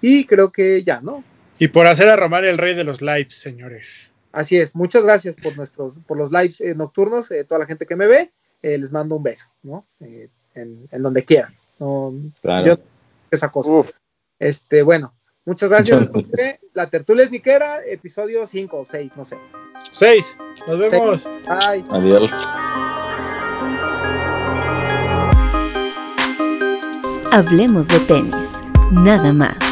Y creo que ya, ¿no? Y por hacer a Román el rey de los lives, señores. Así es. Muchas gracias por nuestros, por los lives eh, nocturnos, eh, toda la gente que me ve. Eh, les mando un beso, ¿no? Eh, en, en, donde quieran. No, claro. yo, esa cosa. Uf. Este, bueno, Muchas gracias. Esto fue la tertulia es Niquera, episodio 5 o 6, no sé. 6. Nos vemos. Bye. Adiós. Hablemos de tenis, nada más.